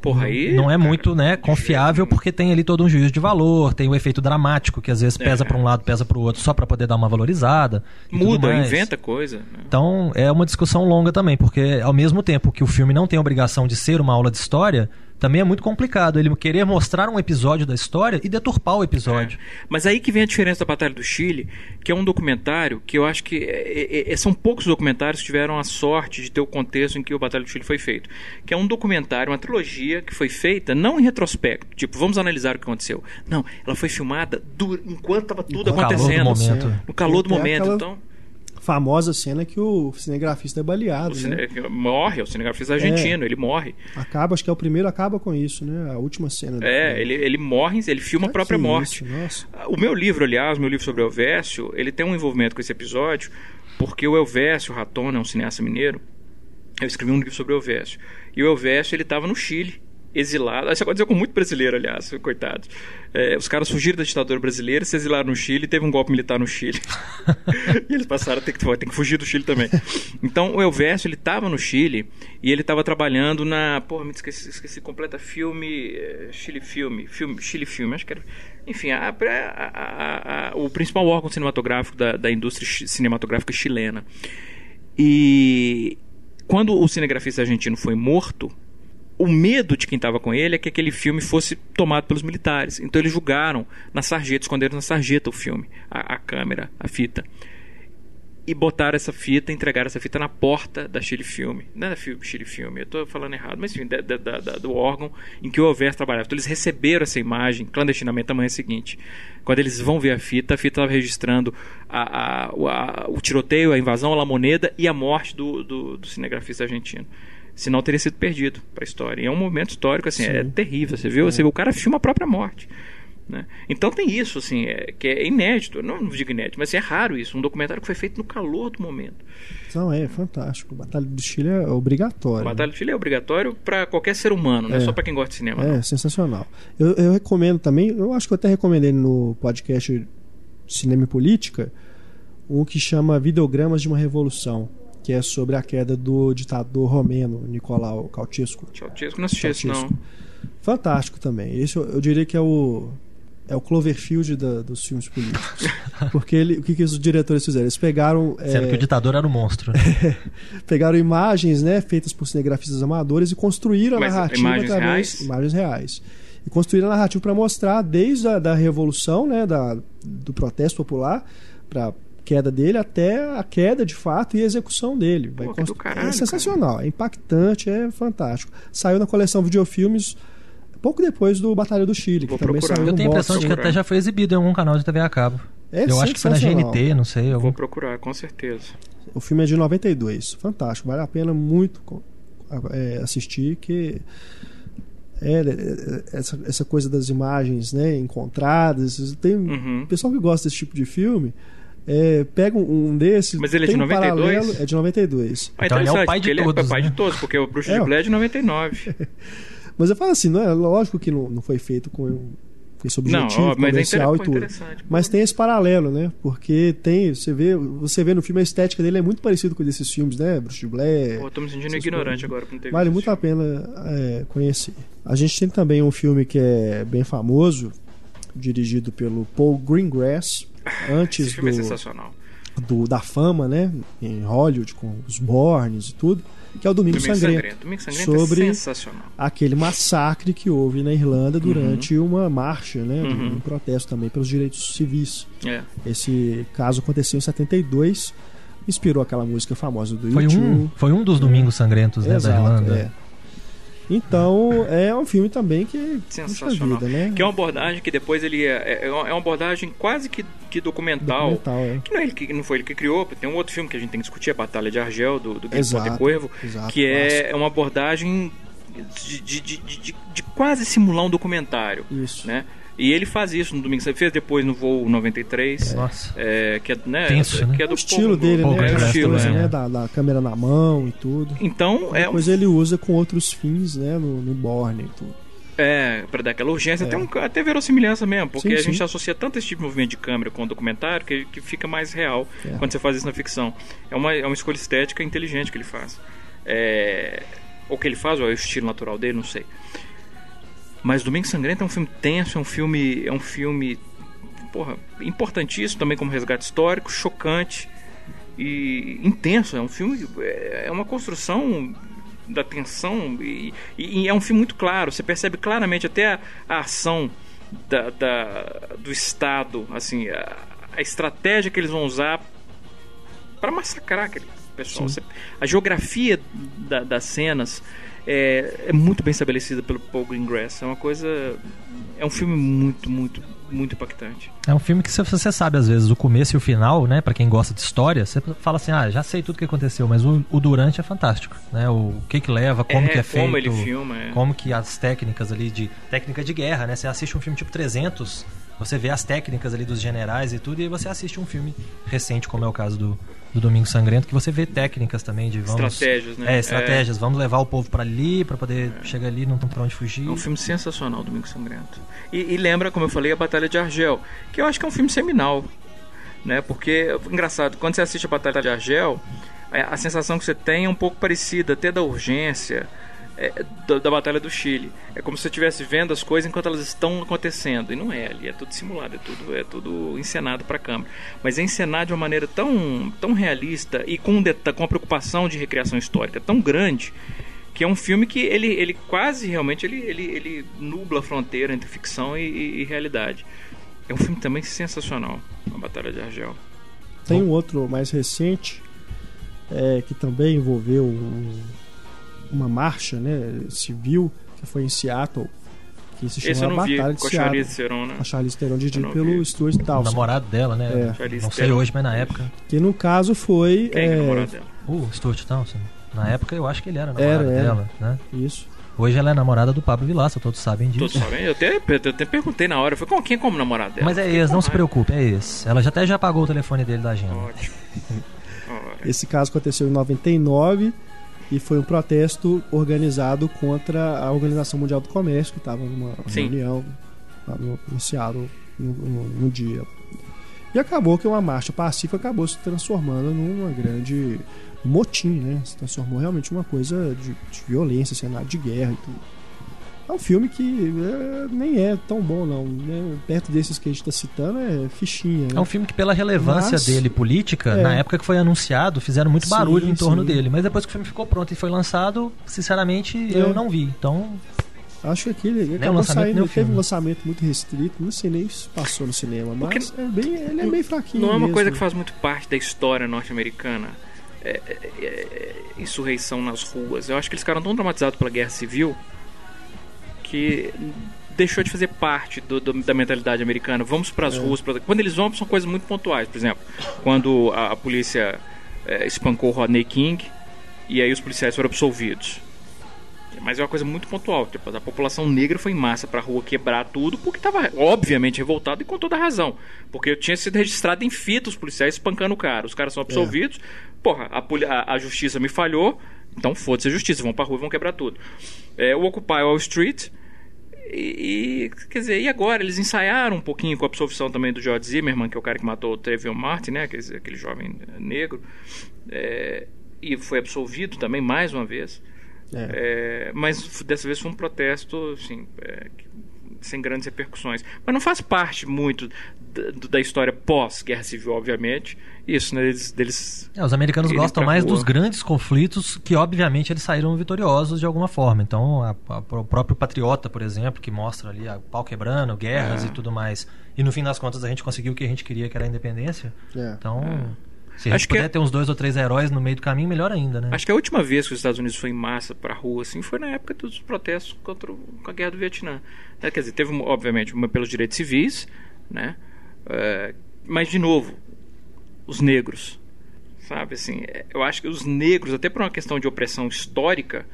Porra, aí. não é cara, muito né, confiável porque tem ali todo um juízo de valor, tem o efeito dramático que às vezes pesa É. para um lado, pesa para o outro, só para poder dar uma valorizada. Muda, inventa coisa. né? Então é uma discussão longa também, porque ao mesmo tempo que o filme não tem obrigação de ser uma aula de história, também é muito complicado ele querer mostrar um episódio da história e deturpar o episódio. Mas aí que vem a diferença da Batalha do Chile, que é um documentário que eu acho que é- é- é- são poucos documentários que tiveram a sorte de ter o contexto em que o Batalha do Chile foi feito. Que é um documentário, uma trilogia que foi feita não em retrospecto, tipo, vamos analisar o que aconteceu. Não, ela foi filmada dur- enquanto estava tudo No calor do acontecendo. momento. No calor do momento. aquela- Então, famosa cena que o cinegrafista é baleado. Cine... Né? Morre, o cinegrafista argentino, é. ele morre. Acaba, acho que é o primeiro, acaba com isso, né? A última cena. É, ele, ele morre, ele filma a própria morte. Isso, o meu livro, aliás, meu livro sobre o Elvésio, ele tem um envolvimento com esse episódio, porque o Elvésio Ratona é um cineasta mineiro. Eu escrevi um livro sobre o Elvésio. E o Elvésio, ele estava no Chile exilado. Isso aconteceu com muito brasileiro, aliás, coitados. É, os caras fugiram da ditadura brasileira, se exilaram no Chile, teve um golpe militar no Chile. e eles passaram a ter que, ter que fugir do Chile também. Então o Elvésio, ele estava no Chile e ele estava trabalhando na. Porra, me esqueci, esqueci completa filme. É, Chile Filme. filme Chile Filme, acho que era. Enfim, a, a, a, o principal órgão cinematográfico da, da indústria cinematográfica chilena. E quando o cinegrafista argentino foi morto, o medo de quem estava com ele é que aquele filme fosse tomado pelos militares. Então eles julgaram na sarjeta, esconderam na sarjeta o filme, a, a câmera, a fita. E botaram essa fita, entregaram essa fita na porta da Chile Filme. Não é Chile Filme, eu estou falando errado, mas enfim, da, da, da, do órgão em que o Overs trabalhava. Então eles receberam essa imagem clandestinamente na manhã seguinte. Quando eles vão ver a fita, a fita estava registrando a, a, a, o tiroteio, a invasão à La Moneda e a morte do, do, do cinegrafista argentino senão teria sido perdido para a história. E é um momento histórico, assim, é Sim. é terrível. Você viu? É. Você viu, o cara filma a própria morte. Né? Então tem isso, assim, é, que é inédito. Não, não digo inédito, mas é raro isso. Um documentário que foi feito no calor do momento. Não, é fantástico. Batalha do Chile é obrigatório. Batalha do Chile é obrigatório para qualquer ser humano, não é só para quem gosta de cinema. É, não. sensacional. Eu, eu recomendo também, eu acho que eu até recomendei no podcast Cinema e Política, um que chama Videogramas de uma Revolução que é sobre a queda do ditador romeno Nicolau Ceausescu. Ceausescu não assisti esse não. Fantástico também. Esse eu, eu, diria que é o é o Cloverfield da, dos filmes políticos. Porque ele, o que, que os diretores fizeram? Eles pegaram. Sendo é, que o ditador era o monstro. Né? pegaram imagens né, feitas por cinegrafistas amadores e construíram Mas a narrativa imagens através. Reais? Imagens reais. E construíram a narrativa para mostrar desde a da revolução, né, da, do protesto popular, para queda dele até a queda de fato e a execução dele. Vai Pô, const... caralho, é sensacional, cara. é impactante, é fantástico. Saiu na coleção Videofilmes pouco depois do Batalha do Chile, Vou que também procurar. saiu Eu tenho a impressão de que até já foi exibido em algum canal de TV a cabo. É eu acho que foi na GNT, não sei. Algum... Vou procurar, com certeza. O filme é de 92, fantástico, vale a pena muito é, assistir, que é, é, é, essa, essa coisa das imagens né, encontradas. Tem uhum. pessoal que gosta desse tipo de filme é, pega um desses. Mas ele é de 92? Paralelo, é de 92. Ah, então ele é o pai de ele todos. Ele é pai né? de todos, porque o Bruxo é, de Blair é de 99. mas eu falo assim, não é lógico que não, não foi feito com esse objetivo não, ó, mas comercial é e tudo. Mas tem esse paralelo, né? Porque tem, você vê, você vê no filme a estética dele é muito parecido com desses filmes, né? Bruce de Blair. Pô, tô me sentindo ignorante coisas. agora com Vale muito filme. a pena é, conhecer. A gente tem também um filme que é bem famoso, dirigido pelo Paul Greengrass, antes Esse filme do, é sensacional. Do, da fama, né? Em Hollywood, com os Bornes e tudo. Que é o Domingo, Domingo Sangrento. Sangrento. Domingo Sangrento é sobre é sensacional. aquele massacre que houve na Irlanda durante uhum. uma marcha, né? Uhum. Um protesto também pelos direitos civis. É. Esse caso aconteceu em 72 inspirou aquela música famosa do foi YouTube. Um, foi um dos Domingos Sangrentos né, Exato, da Irlanda. É. Então, é um filme também que sensacional. Vida, né? Que é uma abordagem que depois ele é, é, é uma abordagem quase que, que documental. documental é. Que não é ele que não foi ele que criou. Tem um outro filme que a gente tem que discutir, a Batalha de Argel do do Guilherme Corvo, que é uma abordagem de, de, de, de, de quase simular um documentário. Isso. Né? E ele faz isso no domingo. Você fez depois no voo 93. Nossa. É, que é, né, Tenso, né? Que é do o estilo dele, né? É, o estilo, coisa, né? Da, da, câmera na mão e tudo. Então, é Depois ele usa com outros fins, né? No, no Borne e tudo. É, para dar aquela urgência, é. até, um, até verossimilhança mesmo, porque sim, a gente associa tanto esse tipo de movimento de câmera com o documentário que, que fica mais real é. quando você faz isso na ficção. É uma, é uma escolha estética inteligente que ele faz. É, ou que ele faz, ou é o estilo natural dele, não sei. Mas Domingo Sangrento é um filme tenso, é um filme, é um filme, porra, importantíssimo também como resgate histórico, chocante e intenso. É um filme, é uma construção da tensão e, e, é um filme muito claro. Você percebe claramente até a, a ação da, da, do Estado, assim, a, a, estratégia que eles vão usar para massacrar aquele pessoal. Você, a geografia da, das cenas é, é muito bem estabelecida pelo Paul Greengrass. É uma coisa. É um filme muito, muito, muito impactante. É um filme que você sabe, às vezes, o começo e o final, né? Para quem gosta de história, você fala assim, ah, já sei tudo o que aconteceu, mas o, o durante é fantástico, né? O, que que leva, como é, que é como feito. ele filma, é. Como que as técnicas ali de... Técnica de guerra, né? Você assiste um filme tipo 300, você vê as técnicas ali dos generais e tudo, e aí você assiste um filme recente, como é o caso do, do Domingo Sangrento, que você vê técnicas também de vamos... Estratégias, né? É, estratégias. Vamos levar o povo para ali, para poder chegar ali, não tem pra onde fugir. É um filme sensacional, Domingo Sangrento. E, e, lembra, como eu falei, a Batalha de Argel, que eu acho que é um filme seminal, né? Porque, engraçado, quando você assiste a Batalha de Argel, a, a sensação que você tem é um pouco parecida, até da urgência, é, da, da, Batalha do Chile. É como se você estivesse vendo as coisas enquanto elas estão acontecendo. E não é ali, é tudo simulado, é tudo, é tudo encenado para a câmera. Mas é encenado de uma maneira tão, tão realista e com, com a preocupação de recriação histórica tão grande que é um filme que ele, ele quase realmente ele, ele, ele nubla a fronteira entre ficção e, e, e realidade. É um filme também sensacional, A Batalha de Argel. Tem um outro mais recente é, que também envolveu um, uma marcha né, civil que foi em Seattle que se chama Batalha de com Seattle. A Charlize Theron, né? A Charlize Theron dirigido pelo vi. Stuart Dawson. O namorado dela, né? É. Não sei hoje, mas na época. Que no caso foi. Quem é, é o namorado dela? O Stuart Dawson. Na época eu acho que ele era namorado era, dela, era. né? Isso. Hoje ela é namorada do Pablo Vilaça, todos sabem disso. Todos sabem. Eu até, eu até perguntei na hora, foi com quem como namorado dela? Mas é ex, não se preocupe, é ex. Ela já até já pagou o telefone dele da agenda. Ótimo. Esse caso aconteceu em 99 e foi um protesto organizado contra a Organização Mundial do Comércio, que estava numa Sim. reunião lá no, no Seattle no, no, no, dia. E acabou que uma marcha pacífica acabou se transformando numa grande motim, né? Se transformou realmente uma coisa de, de violência, cenário de guerra e tudo. É um filme que é, nem é tão bom, não. Né? Perto desses que a gente está citando, é fichinha. Né? É um filme que, pela relevância Mas, dele política, é. na época que foi anunciado, fizeram muito barulho Sim, em torno sim. dele. Mas depois que o filme ficou pronto e foi lançado, sinceramente, É. eu não vi. Então, Acho que aquele acabou lançamento, saindo, teve filme. um lançamento muito restrito, não sei nem se passou no cinema, mas Porque é bem, ele é bem fraquinho. Não é uma mesmo. coisa que faz muito parte da história norte-americana. É, é, é, insurreição nas ruas. Eu acho que eles ficaram tão traumatizados pela guerra civil que deixou de fazer parte do, do, da mentalidade americana. Vamos para as É. ruas. Pra... Quando eles vão, são coisas muito pontuais. Por exemplo, quando a, a polícia é, espancou o Rodney King e aí os policiais foram absolvidos. Mas é uma coisa muito pontual. Tipo, a população negra foi em massa pra rua quebrar tudo porque estava, obviamente, revoltado e com toda razão. Porque tinha sido registrado em fita os policiais espancando o cara. Os caras são absolvidos. Porra, a, a- a justiça me falhou. Então foda-se a justiça. Vão pra rua e vão quebrar tudo. É, o Occupy Wall Street. E, e, quer dizer, e agora? Eles ensaiaram um pouquinho com a absolvição também do George Zimmerman, que é o cara que matou o Trayvon Martin, né? Aquele, aquele jovem eh, negro. É, e foi absolvido também, mais uma vez. É. É, mas dessa vez foi um protesto, assim, é, sem grandes repercussões. Mas não faz parte muito da, da história pós-guerra civil, obviamente. Isso, né? Deles, deles é, os americanos gostam mais rua. dos grandes conflitos que, obviamente, eles saíram vitoriosos de alguma forma. Então, a- a- o próprio Patriota, por exemplo, que mostra ali a pau quebrando, guerras É. e tudo mais. E no fim das contas a gente conseguiu o que a gente queria, que era a independência. É. Então, se a Acho gente que puder é- ter uns dois ou três heróis no meio do caminho, melhor ainda, né? Acho que a última vez que os Estados Unidos foi em massa pra rua assim foi na época dos protestos contra a guerra do Vietnã. É, quer dizer, teve obviamente uma pelos direitos civis, né? É, mas de novo, os negros, sabe assim, é, eu acho que os negros até por uma questão de opressão histórica,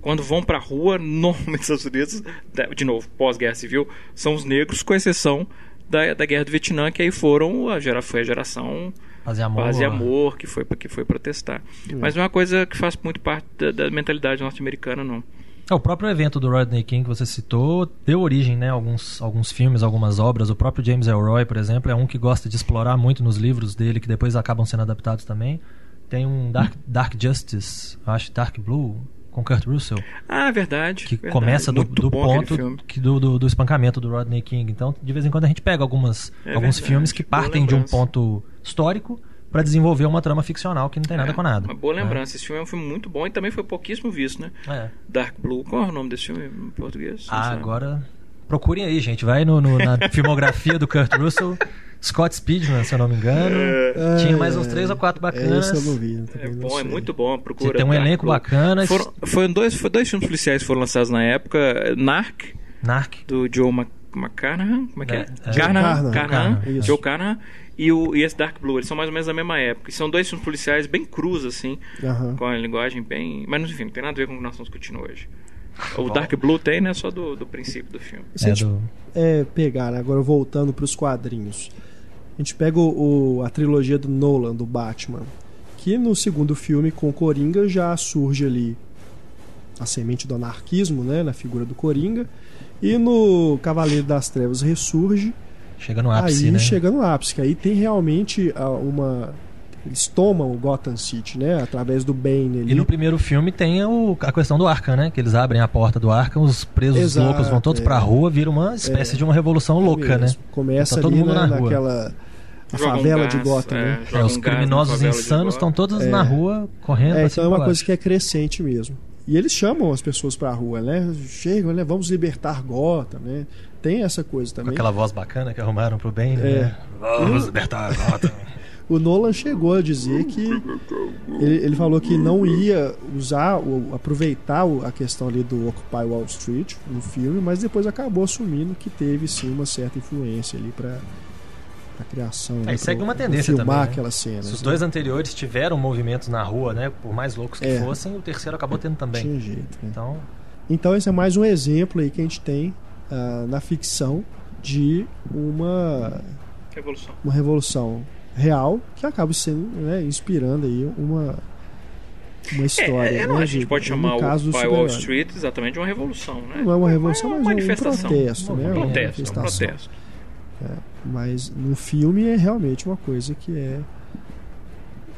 quando vão pra rua, normalmente nos Estados Unidos, da- de novo, pós-guerra civil, são os negros com exceção da, da guerra do Vietnã, que aí foram a gera, foi a geração Paz e amor. paz e amor que foi que foi protestar. Mas não é uma coisa que faz muito parte da, da mentalidade norte-americana, não. É, o próprio evento do Rodney King que você citou deu origem né, a alguns, alguns filmes, algumas obras. O próprio James Elroy, por exemplo, é um que gosta de explorar muito nos livros dele, que depois acabam sendo adaptados também. Tem um Dark, Dark Justice, acho Dark Blue, com Kurt Russell, Ah, verdade. que verdade. começa do, do ponto que do, do, do espancamento do Rodney King. Então, de vez em quando a gente pega algumas, É alguns verdade, filmes que partem de um ponto histórico para desenvolver uma trama ficcional que não tem nada É, com nada. Uma boa né? lembrança. Esse filme é um filme muito bom e também foi pouquíssimo visto, né? É. Dark Blue. Qual é o nome desse filme em português? Ah, agora procurem aí, gente. Vai no, no- na filmografia do Kurt Russell. Scott Speedman, se eu não me engano. É. Tinha mais uns três ou quatro bacanas. É, eu não vi, é bom, é muito bom. Procura. Você tem um elenco bacana. Foram, foram dois, foi dois filmes policiais que foram lançados na época. Narc. Narc. Do Joe McCarnahan. Como é que é? é. Carnahan. Carnahan. Joe Carnahan. E, o, e esse Dark Blue, eles são mais ou menos da mesma época. E são dois filmes policiais bem crus, assim, uhum. com a linguagem bem. Mas enfim, não tem nada a ver com o que nós estamos discutindo hoje. O Dark Blue tem, né? Só do, do princípio do filme. Se é a gente é, pegar, agora voltando para os quadrinhos. A gente pega o, o, a trilogia do Nolan, do Batman, que no segundo filme, com o Coringa, já surge ali a semente do anarquismo, né, na figura do Coringa. E no Cavaleiro das Trevas ressurge. Chega no ápice, aí né? chega no ápice, que aí tem realmente ah, uma eles tomam o Gotham City, né? Através do Bane ali. E no primeiro filme tem o, a questão do Arkham, né? Que eles abrem a porta do Arkham, os presos Exato, loucos vão todos é. pra rua, vira uma espécie é. de uma revolução louca, né? Começa tá todo ali, mundo né, na rua. naquela a favela gás, de Gotham, é, né? É, os criminosos insanos estão todos na rua correndo. É, então é uma coisa que é crescente mesmo. E eles chamam as pessoas pra rua, né? Chegam, né? Vamos libertar Gotham, né? Tem essa coisa também. Com aquela voz bacana que arrumaram pro bem, né? É. Vamos libertar Gotham. o Nolan chegou a dizer que ele, ele falou que não ia usar, aproveitar a questão ali do Occupy Wall Street no filme, mas depois acabou assumindo que teve sim uma certa influência ali para a criação. É, segue uma tendência filmar também. Né? aquelas cenas. Se os dois né? anteriores tiveram movimentos na rua, né, por mais loucos que é. fossem, o terceiro acabou tendo também. Tinha jeito. Né? Então, então esse é mais um exemplo aí que a gente tem uh, na ficção de uma revolução. Uma revolução real que acaba sendo né, inspirando aí uma uma história. É, é, não, né, a gente pode chamar o caso By Wall Street exatamente de uma revolução, né? Não é uma revolução, é uma mas é um protesto, né? Um protesto, um protesto. É, mas no filme é realmente uma coisa que é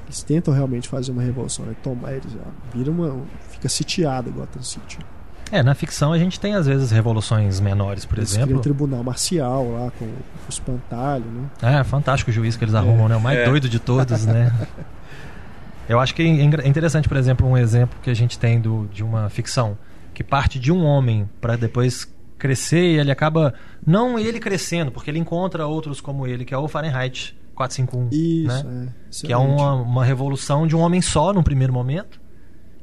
eles tentam realmente fazer uma revolução, né? Tomar eles vira uma fica sitiado Gotham City. É, na ficção a gente tem às vezes revoluções menores, por eles exemplo. um tribunal marcial lá com, com o espantalho, né? É, fantástico o juiz que eles arrumam, é. né? O mais é. doido de todos, né? Eu acho que é interessante, por exemplo, um exemplo que a gente tem do, de uma ficção que parte de um homem para depois crescer e ele acaba não ele crescendo, porque ele encontra outros como ele, que é o Fahrenheit 451, Isso, né? É. Que é uma, uma revolução de um homem só no primeiro momento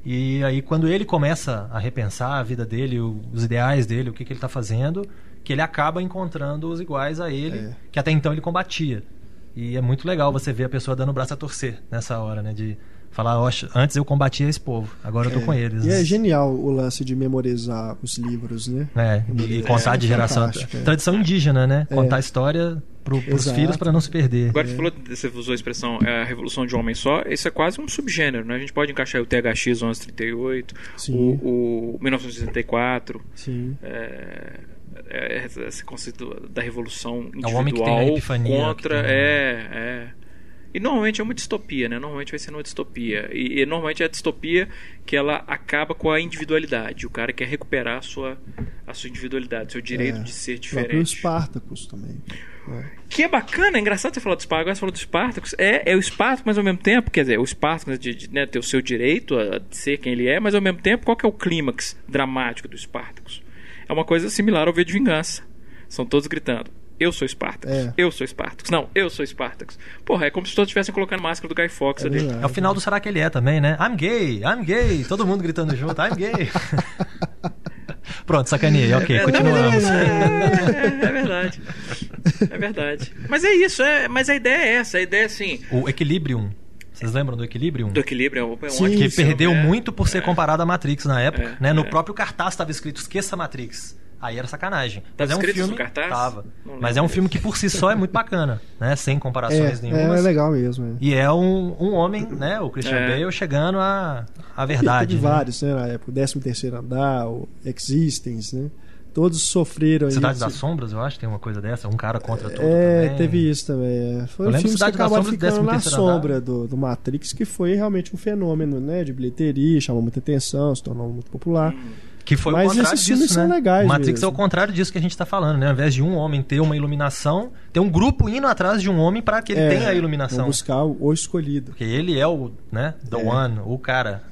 e aí, quando ele começa a repensar a vida dele, os ideais dele, o que, que ele está fazendo, que ele acaba encontrando os iguais a ele, é. que até então ele combatia. E é muito legal você ver a pessoa dando o braço a torcer nessa hora, né? De falar, antes eu combatia esse povo, agora eu tô é. com eles. E é genial o lance de memorizar os livros, né? É, e, contar é, de geração. É. Tradição indígena, né? Contar a história para os filhos para não se perder. Agora, você, falou, você usou a expressão é, a revolução de um homem só, isso é quase um subgênero, né? A gente pode encaixar o THX 1138, o, o 1964. Sim. É, é, esse conceito da revolução individual é o homem que tem a epifania, contra. Tem... É, é. E normalmente é uma distopia, né? Normalmente vai ser uma distopia. E, e, normalmente é a distopia que ela acaba com a individualidade. O cara quer recuperar a sua, a sua individualidade, seu direito é, de ser diferente. O Spartacus também. É. Que é bacana, é engraçado você falar do Spartacus. Agora você falou do Spartacus. É, é o Spartacus, mas ao mesmo tempo, quer dizer, o Spartacus de, de né, ter o seu direito a ser quem ele é, mas ao mesmo tempo, qual que é o clímax dramático do Spartacus? É uma coisa similar ao V de Vingança. São todos gritando eu sou Spartacus. É. Eu sou Spartacus. Não, eu sou Spartacus. Porra, é como se todos estivessem colocando máscara do Guy Fox é ali. Verdade. É o final do Será que ele é também, né? I'm gay, I'm gay. Todo mundo gritando junto, I'm gay. Pronto, sacaneei, ok, é, continuamos. É, é, é, verdade. É verdade. Mas é isso, é, mas a ideia é essa, a ideia é assim. O Equilibrium. Vocês lembram do Equilibrium? Do Equilibrium, é um Que perdeu é, muito por ser comparado a Matrix na época. né? No próprio cartaz estava escrito Esqueça Matrix. Aí era sacanagem. Mas é um filme. cartaz? Tava. Mas é um filme que por si só é muito bacana, né? Sem comparações é, nenhumas. É, legal mesmo. É. E é um, um homem, né? O Christian é. Bale chegando à, à verdade. Teve né? vários, né? Na época, o 13 terceiro andar, o Existence, né? Todos sofreram. Cidade das Sombras, eu acho, tem uma coisa dessa. Um cara contra tudo. É, também. teve isso também. É. Foi eu um filme que acabou ficando na sombra do, do, Matrix, que foi realmente um fenômeno, né? De bilheteria, chamou muita atenção, se tornou muito popular. Hum. Que foi Mas o contrário esses filmes disso, são né? legais Matrix mesmo. é o contrário disso que a gente está falando, né? Ao invés de um homem ter uma iluminação, tem um grupo indo atrás de um homem para que ele é, tenha a iluminação. buscar o escolhido. Porque ele é o, né? The é. one, o cara.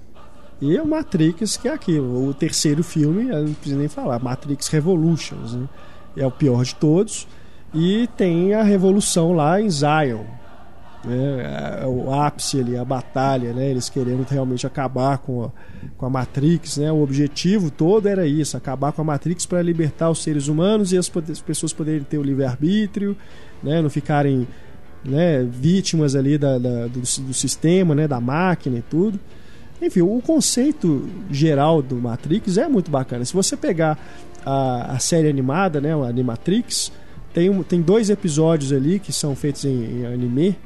E o Matrix, que é aquilo. O terceiro filme, eu não preciso nem falar. Matrix Revolutions, né? É o pior de todos. E tem a revolução lá em Zion, né, o ápice ali, a batalha, né, eles querendo realmente acabar com a, com a Matrix, né, o objetivo todo era isso, acabar com a Matrix para libertar os seres humanos e as, as pessoas poderem ter o livre-arbítrio, né, não ficarem né, vítimas ali da, da do, do, sistema, né, da máquina e tudo. Enfim, o conceito geral do Matrix é muito bacana. Se você pegar a, a série animada, né, a Animatrix, tem, tem dois episódios ali que são feitos em, em anime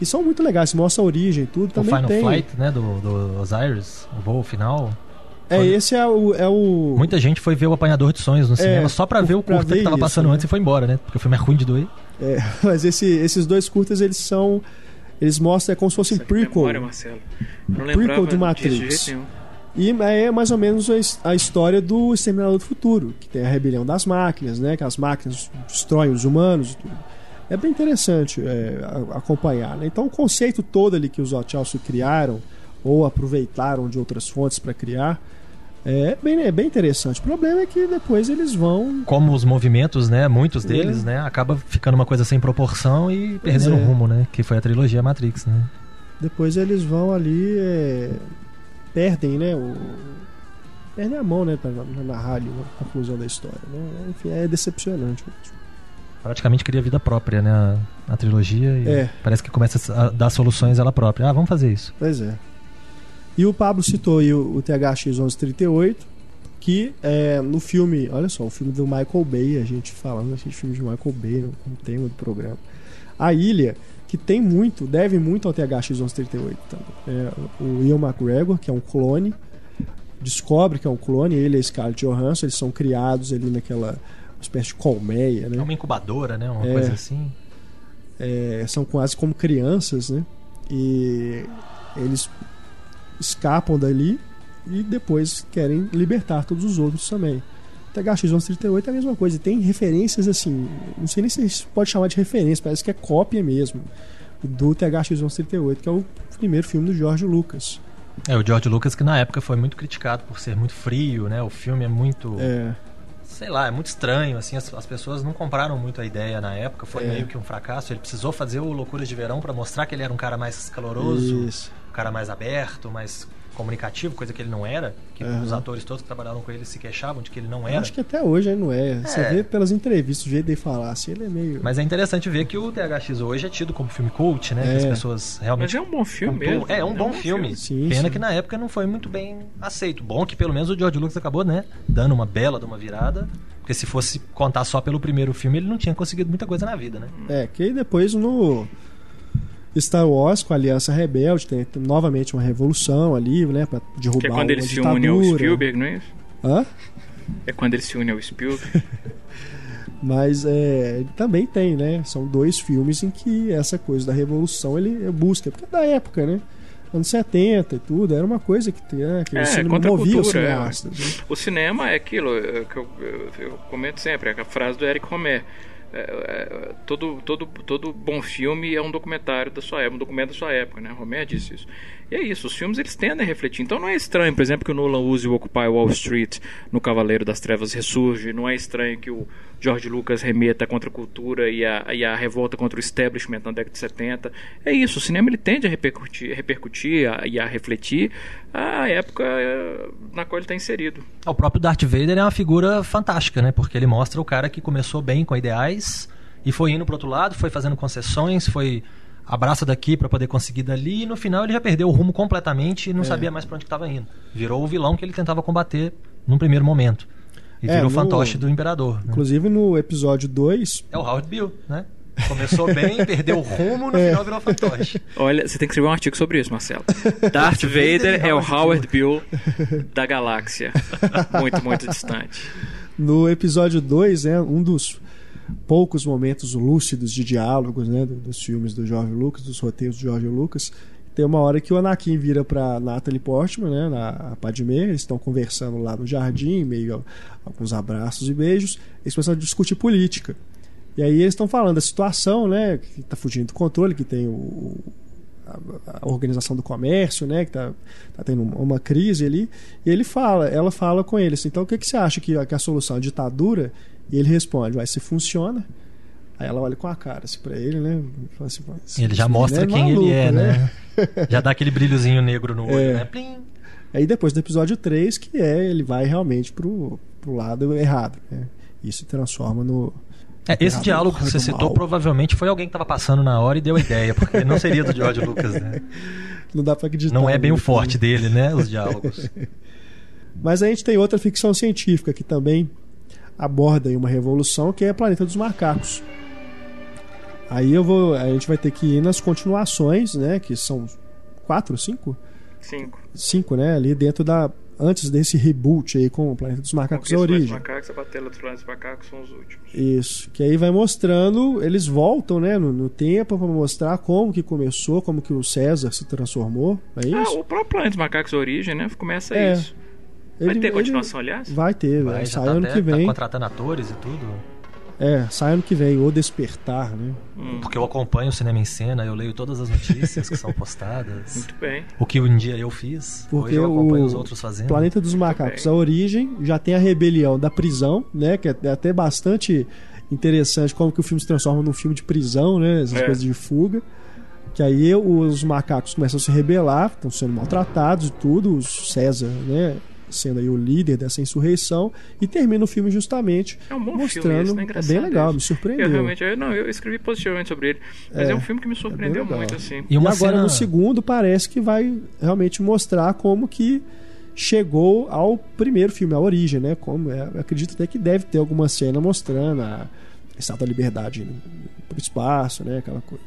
que são muito legais, mostra a origem tudo. Também o Final tem. Flight, né, do, do Osiris, o voo final. É, foi... esse é o, é o. Muita gente foi ver o Apanhador de Sonhos no é, cinema só pra ver o curta que tava isso, passando né? antes e foi embora, né? Porque o filme é ruim de doer. É, mas esse, esses dois curtas, eles são. Eles mostram é como se fosse um prequel. Memória, Marcelo. Não prequel de Matrix. E é mais ou menos a história do Exterminador do Futuro, que tem a rebelião das máquinas, né? Que as máquinas destroem os humanos e tudo é bem interessante é, acompanhar. Né? Então, o conceito todo ali que os Wachowski criaram ou aproveitaram de outras fontes para criar é bem, é bem interessante. O problema é que depois eles vão. Como os movimentos, né? Muitos deles, é. né? Acaba ficando uma coisa sem proporção e perdendo é. rumo, né? Que foi a trilogia Matrix, né? Depois eles vão ali. É... Perdem, né? O... Perdem a mão, né? Pra narrar ali a conclusão da história. Né? Enfim, é decepcionante mesmo praticamente cria vida própria, né? A, a trilogia. E é. Parece que começa a dar soluções ela própria. Ah, vamos fazer isso. Pois é. E o Pablo citou aí o, o THX 1138, que é, no filme, olha só, o filme do Michael Bay, a gente falando assim, de filme de Michael Bay no, no tema do programa. A Ilha, que tem muito, deve muito ao THX 1138 também. É, o Ian McGregor, que é um clone, descobre que é um clone, ele e a Scarlett Johansson, eles são criados ali naquela espécie de colmeia, né? É uma incubadora, né? Uma é, coisa assim. É, são quase como crianças, né? E eles escapam dali e depois querem libertar todos os outros também. THX 1138 é a mesma coisa, tem referências assim, não sei nem se pode chamar de referência, parece que é cópia mesmo do THX 1138, que é o primeiro filme do George Lucas. É, o George Lucas que na época foi muito criticado por ser muito frio, né? O filme é muito é sei lá, é muito estranho, assim, as, as pessoas não compraram muito a ideia na época, foi é. meio que um fracasso. Ele precisou fazer o Loucuras de Verão para mostrar que ele era um cara mais caloroso, Isso. um cara mais aberto, mais comunicativo, coisa que ele não era, que uhum. os atores todos que trabalharam com ele se queixavam de que ele não era. Acho que até hoje ele não é. Você é. vê pelas entrevistas, o jeito dele falar, assim, ele é meio. Mas é interessante ver que o THX hoje é tido como filme cult, né? É. Que as pessoas realmente. Mas é um bom filme mesmo. É, é um, é bom, um bom filme. filme. Sim, Pena sim. que na época não foi muito bem aceito. Bom que pelo menos o George Lucas acabou, né? Dando uma bela de uma virada. Porque se fosse contar só pelo primeiro filme, ele não tinha conseguido muita coisa na vida, né? É, que depois no Star Wars com a Aliança Rebelde tem novamente uma revolução ali, né, para derrubar que é quando ele se une ao Spielberg, não é isso? Hã? É quando ele se une ao Spielberg. Mas é, também tem, né? São dois filmes em que essa coisa da revolução ele busca, porque é da época, né? anos 70 e tudo, era uma coisa que, né, que é, o cinema movia os cineastas. É. Né? O cinema é aquilo é, que eu, eu, eu comento sempre, é a frase do Eric Romer é, é, todo, todo, todo bom filme é um documentário da sua época, um documento da sua época, né? Romero disse isso. E é isso, os filmes eles tendem a refletir. Então não é estranho, por exemplo, que o Nolan use o Occupy Wall Street no Cavaleiro das Trevas ressurge, não é estranho que o George Lucas remeta contra a cultura e a, e a revolta contra o establishment na década de 70. É isso, o cinema ele tende a repercutir, a repercutir a, e a refletir a época eh, na qual ele está inserido. O próprio Darth Vader é uma figura fantástica, né? Porque ele mostra o cara que começou bem com ideais e foi indo para outro lado, foi fazendo concessões, foi abraça daqui para poder conseguir dali e no final ele já perdeu o rumo completamente e não é. sabia mais para onde estava indo. Virou o vilão que ele tentava combater num primeiro momento. E é, virou o fantoche do imperador. Né? Inclusive no episódio 2. É o Howard Bill, né? Começou bem, perdeu o rumo, no é. final virou fantoche. Olha, você tem que escrever um artigo sobre isso, Marcelo. Darth Vader é o Howard Bill da galáxia. Muito, muito distante. No episódio 2, né, um dos poucos momentos lúcidos de diálogos né, dos filmes do George Lucas, dos roteiros do George Lucas, tem uma hora que o Anakin vira para Natalie Portman, né, na Padmé, eles estão conversando lá no jardim, meio alguns abraços e beijos, eles começam a discutir política. E aí eles estão falando da situação, né, que está fugindo do controle, que tem o, a, organização do comércio, né, que está tá tendo uma crise ali. E ele fala, ela fala com eles, assim, então o que, que você acha que, que a solução é ditadura? E ele responde, vai, se funciona, Aí ela olha com a cara assim pra ele, né? Fala assim, ele já mostra é quem maluco, ele é, né? né? já dá aquele brilhozinho negro no olho, é. né? Plim. Aí depois do episódio 3, que é ele vai realmente pro, pro lado errado, né? Isso se transforma no. É, esse diálogo que você citou mal. provavelmente foi alguém que estava passando na hora e deu a ideia, porque não seria do George Lucas, né? Não dá pra acreditar. Não é bem o forte dele, né? Os diálogos. Mas a gente tem outra ficção científica que também aborda uma revolução, que é Planeta dos Macacos. Aí eu vou, a gente vai ter que ir nas continuações, né? Que são quatro, cinco? Cinco. Cinco, né? Ali dentro da antes desse reboot aí com o Planeta dos Macacos a origem. Dos Macacos, a Batalha dos Planetas Macacos são os últimos. Isso, que aí vai mostrando, eles voltam, né, no, no tempo para mostrar como que começou, como que o César se transformou, é ah, isso? Ah, o próprio Planeta dos Macacos origem, né, começa é. isso. Vai ele, ter continuação, ele, aliás? Vai ter, vai, sai tá ano até, que vem. Tá contratando atores e tudo. É, sai ano que vem, O Despertar, né? Hum. Porque eu acompanho o Cinema em Cena, eu leio todas as notícias que são postadas. Muito bem. O que um dia eu fiz, Porque hoje eu acompanho os outros fazendo. Planeta dos Macacos, a origem, já tem a rebelião da prisão, né? Que é até bastante interessante como que o filme se transforma num filme de prisão, né? Essas é. coisas de fuga. Que aí os macacos começam a se rebelar, estão sendo maltratados e tudo. O César, né? Sendo aí o líder dessa insurreição e termina o filme justamente é um bom mostrando filme isso, é bem legal, me surpreendeu. Eu realmente, eu, não, eu escrevi positivamente sobre ele, mas é, é um filme que me é surpreendeu é muito assim. E, e agora cena... no segundo parece que vai realmente mostrar como que chegou ao primeiro filme, a origem, né? Como é, acredito até que deve ter alguma cena mostrando a Estátua da Liberdade pro espaço, né? Aquela coisa.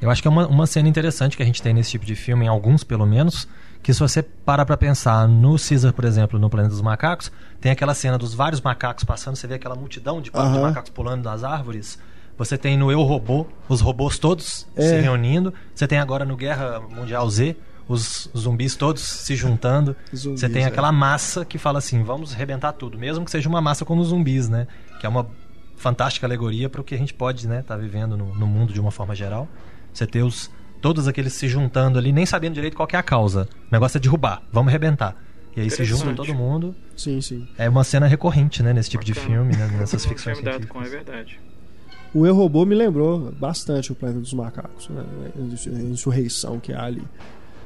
Eu acho que é uma, uma cena interessante que a gente tem nesse tipo de filme, em alguns pelo menos, que se você para para pensar no Caesar, por exemplo, no Planeta dos Macacos, tem aquela cena dos vários macacos passando, você vê aquela multidão de, uhum. de macacos pulando nas árvores. Você tem no Eu Robô, os robôs todos é. se reunindo. Você tem agora no Guerra Mundial Z, os zumbis todos se juntando. Zumbis, você tem é. aquela massa que fala assim: vamos arrebentar tudo, mesmo que seja uma massa como os zumbis, né? Que é uma fantástica alegoria para o que a gente pode estar né, tá vivendo no, no mundo de uma forma geral. Você ter os todos aqueles se juntando ali, nem sabendo direito qual é a causa. O negócio é derrubar, vamos arrebentar. E aí se junta todo mundo. Sim, sim. É uma cena recorrente, né, nesse tipo Bacana. de filme, né, nessas ficções científicas. Com, é verdade. O Eu Robô me lembrou bastante o Planeta dos Macacos, né? a insurreição que há ali.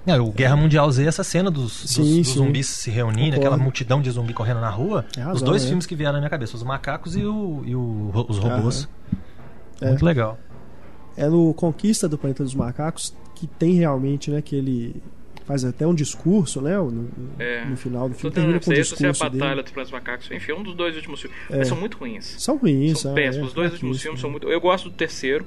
É, o Guerra Mundial Z, essa cena dos, sim, dos, dos zumbis se reunindo, aquela multidão de zumbi correndo na rua. É razão, os dois é. filmes que vieram na minha cabeça, os macacos e, o, e o, os robôs. Muito legal é no Conquista do Planeta dos Macacos que tem realmente, né, que ele faz até um discurso, né, no, é. no final do filme. Termina com um discurso essa é a Batalha dos Planetas Macacos. Enfim, é um dos dois últimos filmes. É. Mas são muito ruins. São ruins. São péssimos. Os dois últimos filmes são muito... Eu gosto do terceiro.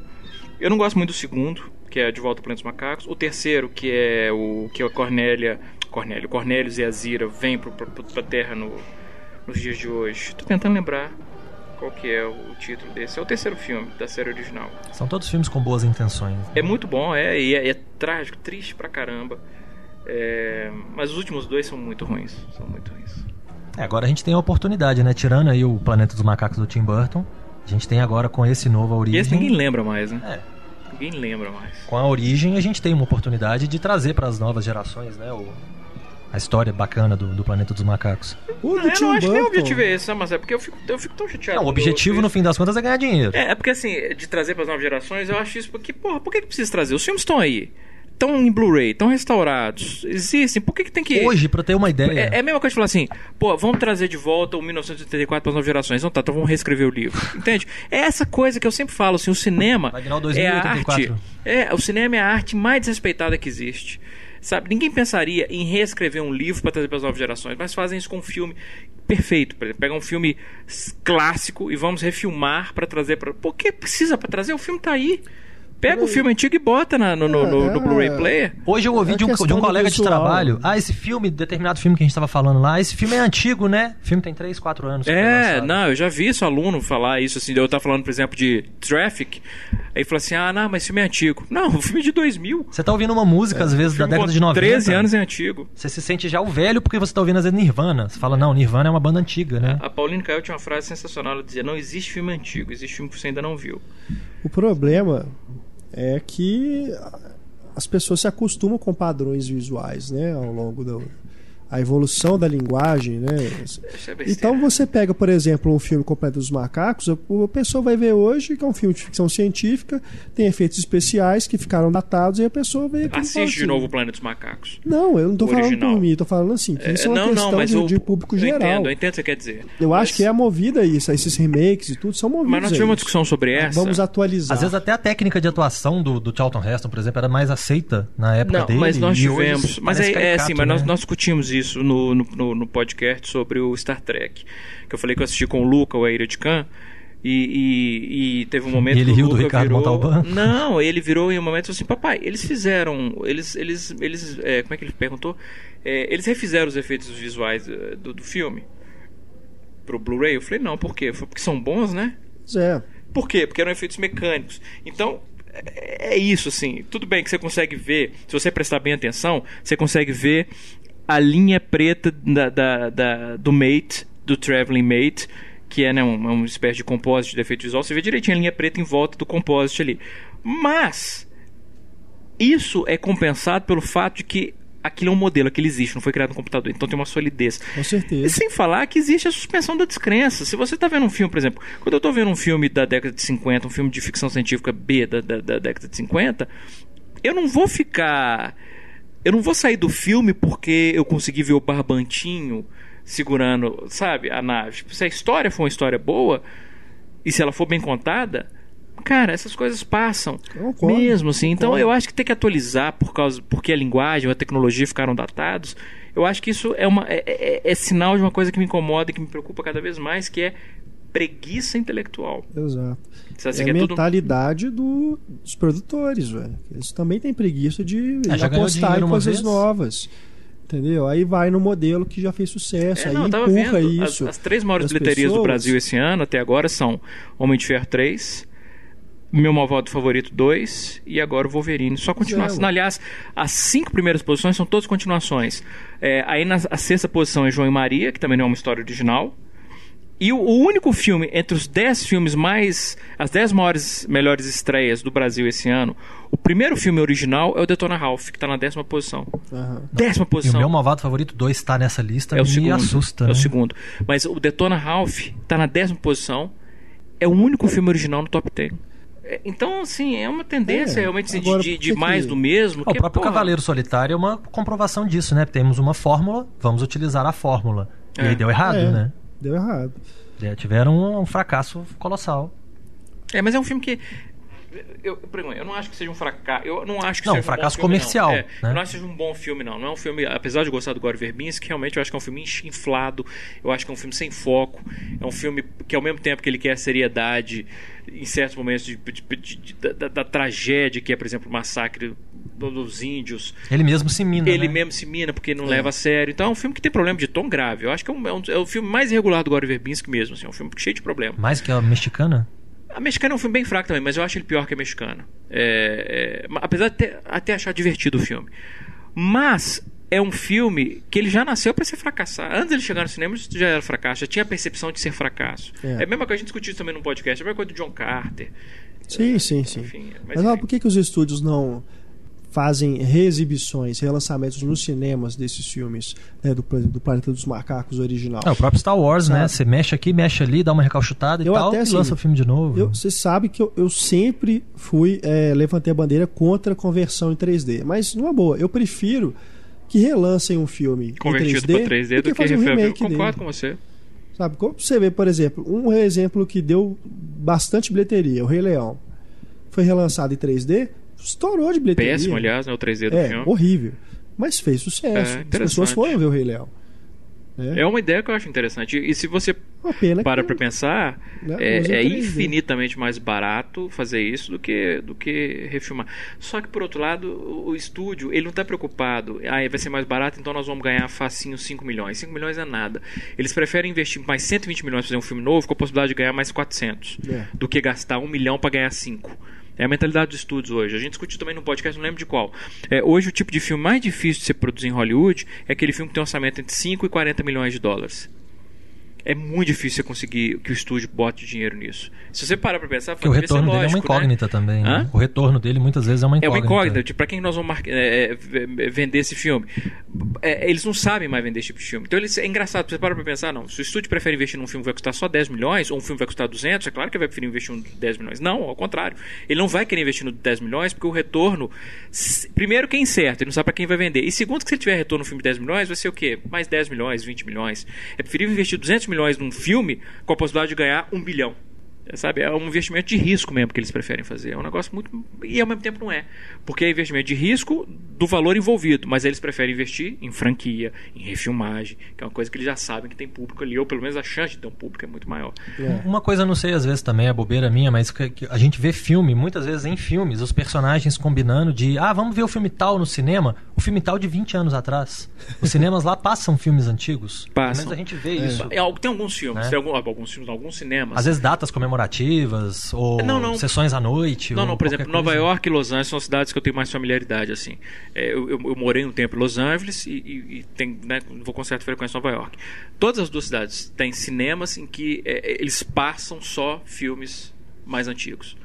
Eu não gosto muito do segundo, que é De Volta ao Planeta dos Macacos. O terceiro, que é o que é a Cornélia... Cornélio, Cornélios e Azira vêm para a Terra no, nos dias de hoje. Tô tentando lembrar qual que é o título desse. É o terceiro filme da série original. São todos filmes com boas intenções. Né? É muito bom, é, e é, é, trágico, triste pra caramba. É, mas os últimos dois são muito ruins. São muito ruins. É, agora a gente tem a oportunidade, né? Tirando aí o Planeta dos Macacos do Tim Burton, a gente tem agora com esse novo a origem. E esse ninguém lembra mais, né? É. Ninguém lembra mais. Com a origem, a gente tem uma oportunidade de trazer para as novas gerações, né? O, a história bacana do, do Planeta dos Macacos. O do eu não acho que nem o objetivo é esse, mas é porque eu fico, eu fico tão chateado. Não, o objetivo, no fim das contas, é ganhar dinheiro. É, é porque assim, de trazer para as novas gerações, eu acho isso porque, porra, por que, que precisa trazer? Os filmes estão aí. Estão em Blu-ray, estão restaurados, existem, por que, que tem que. Hoje, pra ter uma ideia. É, é a mesma coisa de falar assim, pô, vamos trazer de volta o 1984 para as novas gerações. Então tá, então vamos reescrever o livro. Entende? É essa coisa que eu sempre falo, assim, o cinema. É a arte. É, o cinema é a arte mais desrespeitada que existe. Sabe, ninguém pensaria em reescrever um livro para trazer para as novas gerações, mas fazem isso com um filme perfeito. Por exemplo, pega um filme clássico e vamos refilmar para trazer para. Por que precisa para trazer? O filme está aí. Pega o filme antigo e bota na, no, no, no, no Blu-ray Player. Hoje eu ouvi é de, um, de um colega de trabalho. Ah, esse filme, determinado filme que a gente estava falando lá, esse filme é antigo, né? O filme tem 3, 4 anos. É, não, eu já vi esse aluno falar isso, assim. Eu estava falando, por exemplo, de Traffic. Aí falou assim: ah, não, mas esse filme é antigo. Não, o filme é de 2000. Você tá ouvindo uma música, é, às vezes, da década de 90. 13 anos é antigo. Você se sente já o velho porque você tá ouvindo, às vezes, Nirvana. Você fala, não, Nirvana é uma banda antiga, né? A Pauline Caio tinha uma frase sensacional. Ela dizia: não existe filme antigo, existe filme que você ainda não viu. O problema é que as pessoas se acostumam com padrões visuais, né, ao longo do, a evolução da linguagem, né? É então você pega, por exemplo, um filme completo dos macacos, a pessoa vai ver hoje que é um filme de ficção científica, tem efeitos especiais que ficaram datados e a pessoa vê Assiste assim, de novo o Planeta dos Macacos. Não, eu não estou falando por mim, estou falando assim, que isso é, uma não, questão não, de, o, de, público eu geral. Entendo, eu entendo o que você quer dizer. Eu mas... acho que é movida isso, esses remakes e tudo são movidos. Mas nós tivemos uma discussão sobre essa. Vamos atualizar. Às vezes até a técnica de atuação do, do Charlton Heston, por exemplo, era mais aceita na época não, dele. Mas nós tivemos. Mas é, é assim, mas nós, né? nós discutimos isso no, no no, no podcast sobre o Star Trek. Que eu falei que eu assisti com o Luca, o Aira de Khan. E, e, e, teve um momento e ele que riu o Luca do Ricardo virou... Montalbán? Não, ele virou em um momento assim, papai, eles fizeram, eles, eles, eles, é, como é que ele perguntou? É, eles refizeram os efeitos visuais uh, do, do filme pro Blu-ray? Eu falei, não, por quê? Porque são bons, né? É. Por quê? Porque eram efeitos mecânicos. Então, é, é isso, assim. Tudo bem que você consegue ver, se você prestar bem atenção, você consegue ver a linha preta da, da, da do Mate, do Traveling Mate, que é né, um, uma espécie de compósito de efeito visual. Você vê direitinho a linha preta em volta do compósito ali. Mas isso é compensado pelo fato de que aquilo é um modelo, aquilo existe, não foi criado no computador, então tem uma solidez. Com certeza. E sem falar que existe a suspensão da descrença. Se você está vendo um filme, por exemplo, quando eu estou vendo um filme da década de 50, um filme de ficção científica B da, da, da década de 50, eu não vou ficar eu não vou sair do filme porque eu consegui ver o Barbantinho segurando, sabe, a nave. Tipo, se a história for uma história boa e se ela for bem contada, cara, essas coisas passam. mesmo assim. Então eu acho que tem que atualizar por causa porque a linguagem, a tecnologia ficaram datados. Eu acho que isso é, uma, é, é, é sinal de uma coisa que me incomoda e que me preocupa cada vez mais, que é preguiça intelectual. Exato. é a mentalidade tudo... do, dos produtores, velho. Eles também têm preguiça de é, apostar em coisas novas. Entendeu? Aí vai no modelo que já fez sucesso. É, aí não, empurra isso. As, as, três maiores bilheterias pessoas... do Brasil esse ano, até agora, são Homem de Ferro 3, Meu Malvado Favorito 2 e agora o Wolverine. Só continuação. É, Aliás, as cinco primeiras posições são todas continuações. É, aí na a sexta posição é João e Maria, que também não é uma história original. E o, o, único filme entre os 10 filmes mais. as 10 maiores melhores estreias do Brasil esse ano, o primeiro filme original é o Detona Ralph, que está na décima posição. Uhum. Décima posição. E o meu malvado favorito 2 está nessa lista, é o me segundo, assusta. É né? o segundo. Mas o Detona Ralph está na décima posição. É o único filme original no top 10. É, então, assim, é uma tendência é, realmente agora, de, de, mais que... do mesmo. o próprio porra... Cavaleiro Solitário é uma comprovação disso, né? Temos uma fórmula, vamos utilizar a fórmula. E aí é. deu errado, é. né? Deu errado. É, tiveram um, fracasso colossal. É, mas é um filme que. Eu, eu não acho que seja um fracasso. Eu não acho que não, seja um fracasso filme, comercial. Não. É, né? Eu não acho que seja um bom filme, não. Não é um filme. Apesar de gostar do Gore Verbinski, realmente eu acho que é um filme inflado. Eu acho que é um filme sem foco. É um filme que, ao mesmo tempo que ele quer seriedade, em certos momentos de, de, de, da, da, tragédia, que é, por exemplo, o massacre dos índios. Ele mesmo se mina. Ele né? mesmo se mina porque não é. leva a sério. Então é um filme que tem problema de tom grave. Eu acho que é, um, é, um, é o filme mais irregular do Gore Verbinski mesmo. Assim, é um filme cheio de problema. Mais que a mexicana? A mexicana é um filme bem fraco também, mas eu acho ele pior que a mexicana. É, é, apesar de ter, até achar divertido o filme. Mas é um filme que ele já nasceu para ser fracassado. Antes de ele chegar no cinema, já era fracasso, já tinha a percepção de ser fracasso. É, é a mesma coisa que a gente discutiu também no podcast, é a mesma coisa do John Carter. Sim, sim, sim. Enfim, mas, mas não, por que, que os estúdios não fazem reexibições, relançamentos nos cinemas desses filmes, né, do, do Planeta dos Macacos original. É, o próprio Star Wars, né? sabe? né? Você mexe aqui, mexe ali, dá uma recalchutada e eu tal, até, assim, e lança o filme de novo. Você sabe que eu, eu sempre fui, é, levantei a bandeira contra a conversão em 3D. Mas, numa boa, eu prefiro que relancem um filme Convertido em 3D, para 3D do, que, fazer um remake eu concordo dele. com você. Sabe, como você vê, por exemplo, um exemplo que deu bastante bilheteria, o Rei Leão. Foi relançado em 3D, estourou de bilheteria. Péssimo, aliás, né, o 3D do é, filme. horrível. Mas fez sucesso. É, As pessoas foram ver o Rei Leão. É. é uma ideia que eu acho interessante. E se você para para pensar, né, é, é infinitamente mais barato fazer isso do que, do que refilmar. Só que, por outro lado, o, o estúdio ele não está preocupado. Ah, vai ser mais barato, então nós vamos ganhar facinho 5 milhões. 5 milhões é nada. Eles preferem investir mais 120 milhões para fazer um filme novo com a possibilidade de ganhar mais 400 é. do que gastar 1 milhão para ganhar 5. É a mentalidade dos estúdios hoje. A gente discutiu também no podcast, não lembro de qual. É, hoje o tipo de filme mais difícil de ser produzido em Hollywood é aquele filme que tem um orçamento entre 5 e 40 milhões de dólares. É muito difícil você conseguir que o estúdio bote dinheiro nisso. Se você parar para pensar, Porque o retorno lógico, dele é uma incógnita né? também. Né? O retorno dele muitas vezes é uma incógnita. É uma incógnita. Tipo, para quem nós vamos é, é, vender esse filme? É, eles não sabem mais vender esse tipo de filme. Então eles, é engraçado. Você para para pensar, não. Se o estúdio prefere investir num filme que vai custar só 10 milhões, ou um filme que vai custar 200, é claro que ele vai preferir investir um 10 milhões. Não, ao contrário. Ele não vai querer investir no 10 milhões porque o retorno. Primeiro, que é incerto. Ele não sabe para quem vai vender. E segundo, que se ele tiver retorno no filme de 10 milhões, vai ser o quê? Mais 10 milhões, 20 milhões. É preferível investir 200 milhões num filme com a possibilidade de ganhar um bilhão. Sabe? É um investimento de risco mesmo que eles preferem fazer. É um negócio muito. E ao mesmo tempo não é. Porque é investimento de risco do valor envolvido. Mas eles preferem investir em franquia, em refilmagem, que é uma coisa que eles já sabem que tem público ali, ou pelo menos a chance de ter um público é muito maior. É. Uma coisa, não sei, às vezes também é bobeira minha, mas a gente vê filme, muitas vezes em filmes, os personagens combinando de ah, vamos ver o filme tal no cinema, o filme tal de 20 anos atrás. Os cinemas lá passam filmes antigos. Passam. Pelo menos a gente vê é. isso. É, tem alguns filmes, é. tem algum, alguns filmes, alguns cinemas. Às vezes datas comemorativas comemorativas ou não, não. sessões à noite? Não, não, por exemplo, Nova York e Los Angeles são cidades que eu tenho mais familiaridade, assim. É, eu, eu, eu, morei um tempo em Los Angeles e, e, e tem, né, vou com certa frequência em Nova York. Todas as duas cidades têm cinemas em que é, é eles passam só filmes mais antigos.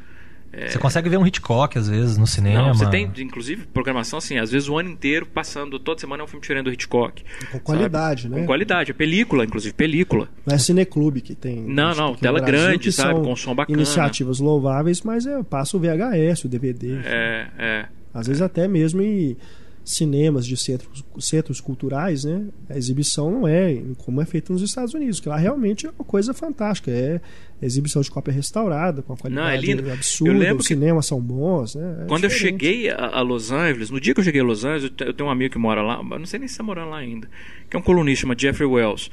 É... Você consegue ver um Hitchcock, às vezes, no cinema. Não, você tem, inclusive, programação assim, às vezes o ano inteiro passando, toda semana é um filme diferente do Hitchcock. Com qualidade, sabe? né? Com qualidade, é película, inclusive, película. Não é cineclube que tem. Não, não, tela Brasil, grande, sabe? Com som bacana. Iniciativas louváveis, mas é, passa o VHS, o DVD. É, é. Às vezes até mesmo em cinemas de centros, centros culturais, né? A exibição não é como é feito nos Estados Unidos, que lá realmente é uma coisa fantástica. É exibição de cópia restaurada, com a qualidade não, é absurda, os cinemas são bons. Né? É quando diferente. eu cheguei a, Los Angeles, no dia que eu cheguei a Los Angeles, eu tenho um amigo que mora lá, não sei nem se está morando lá ainda, que é um colunista, chama Jeffrey Wells.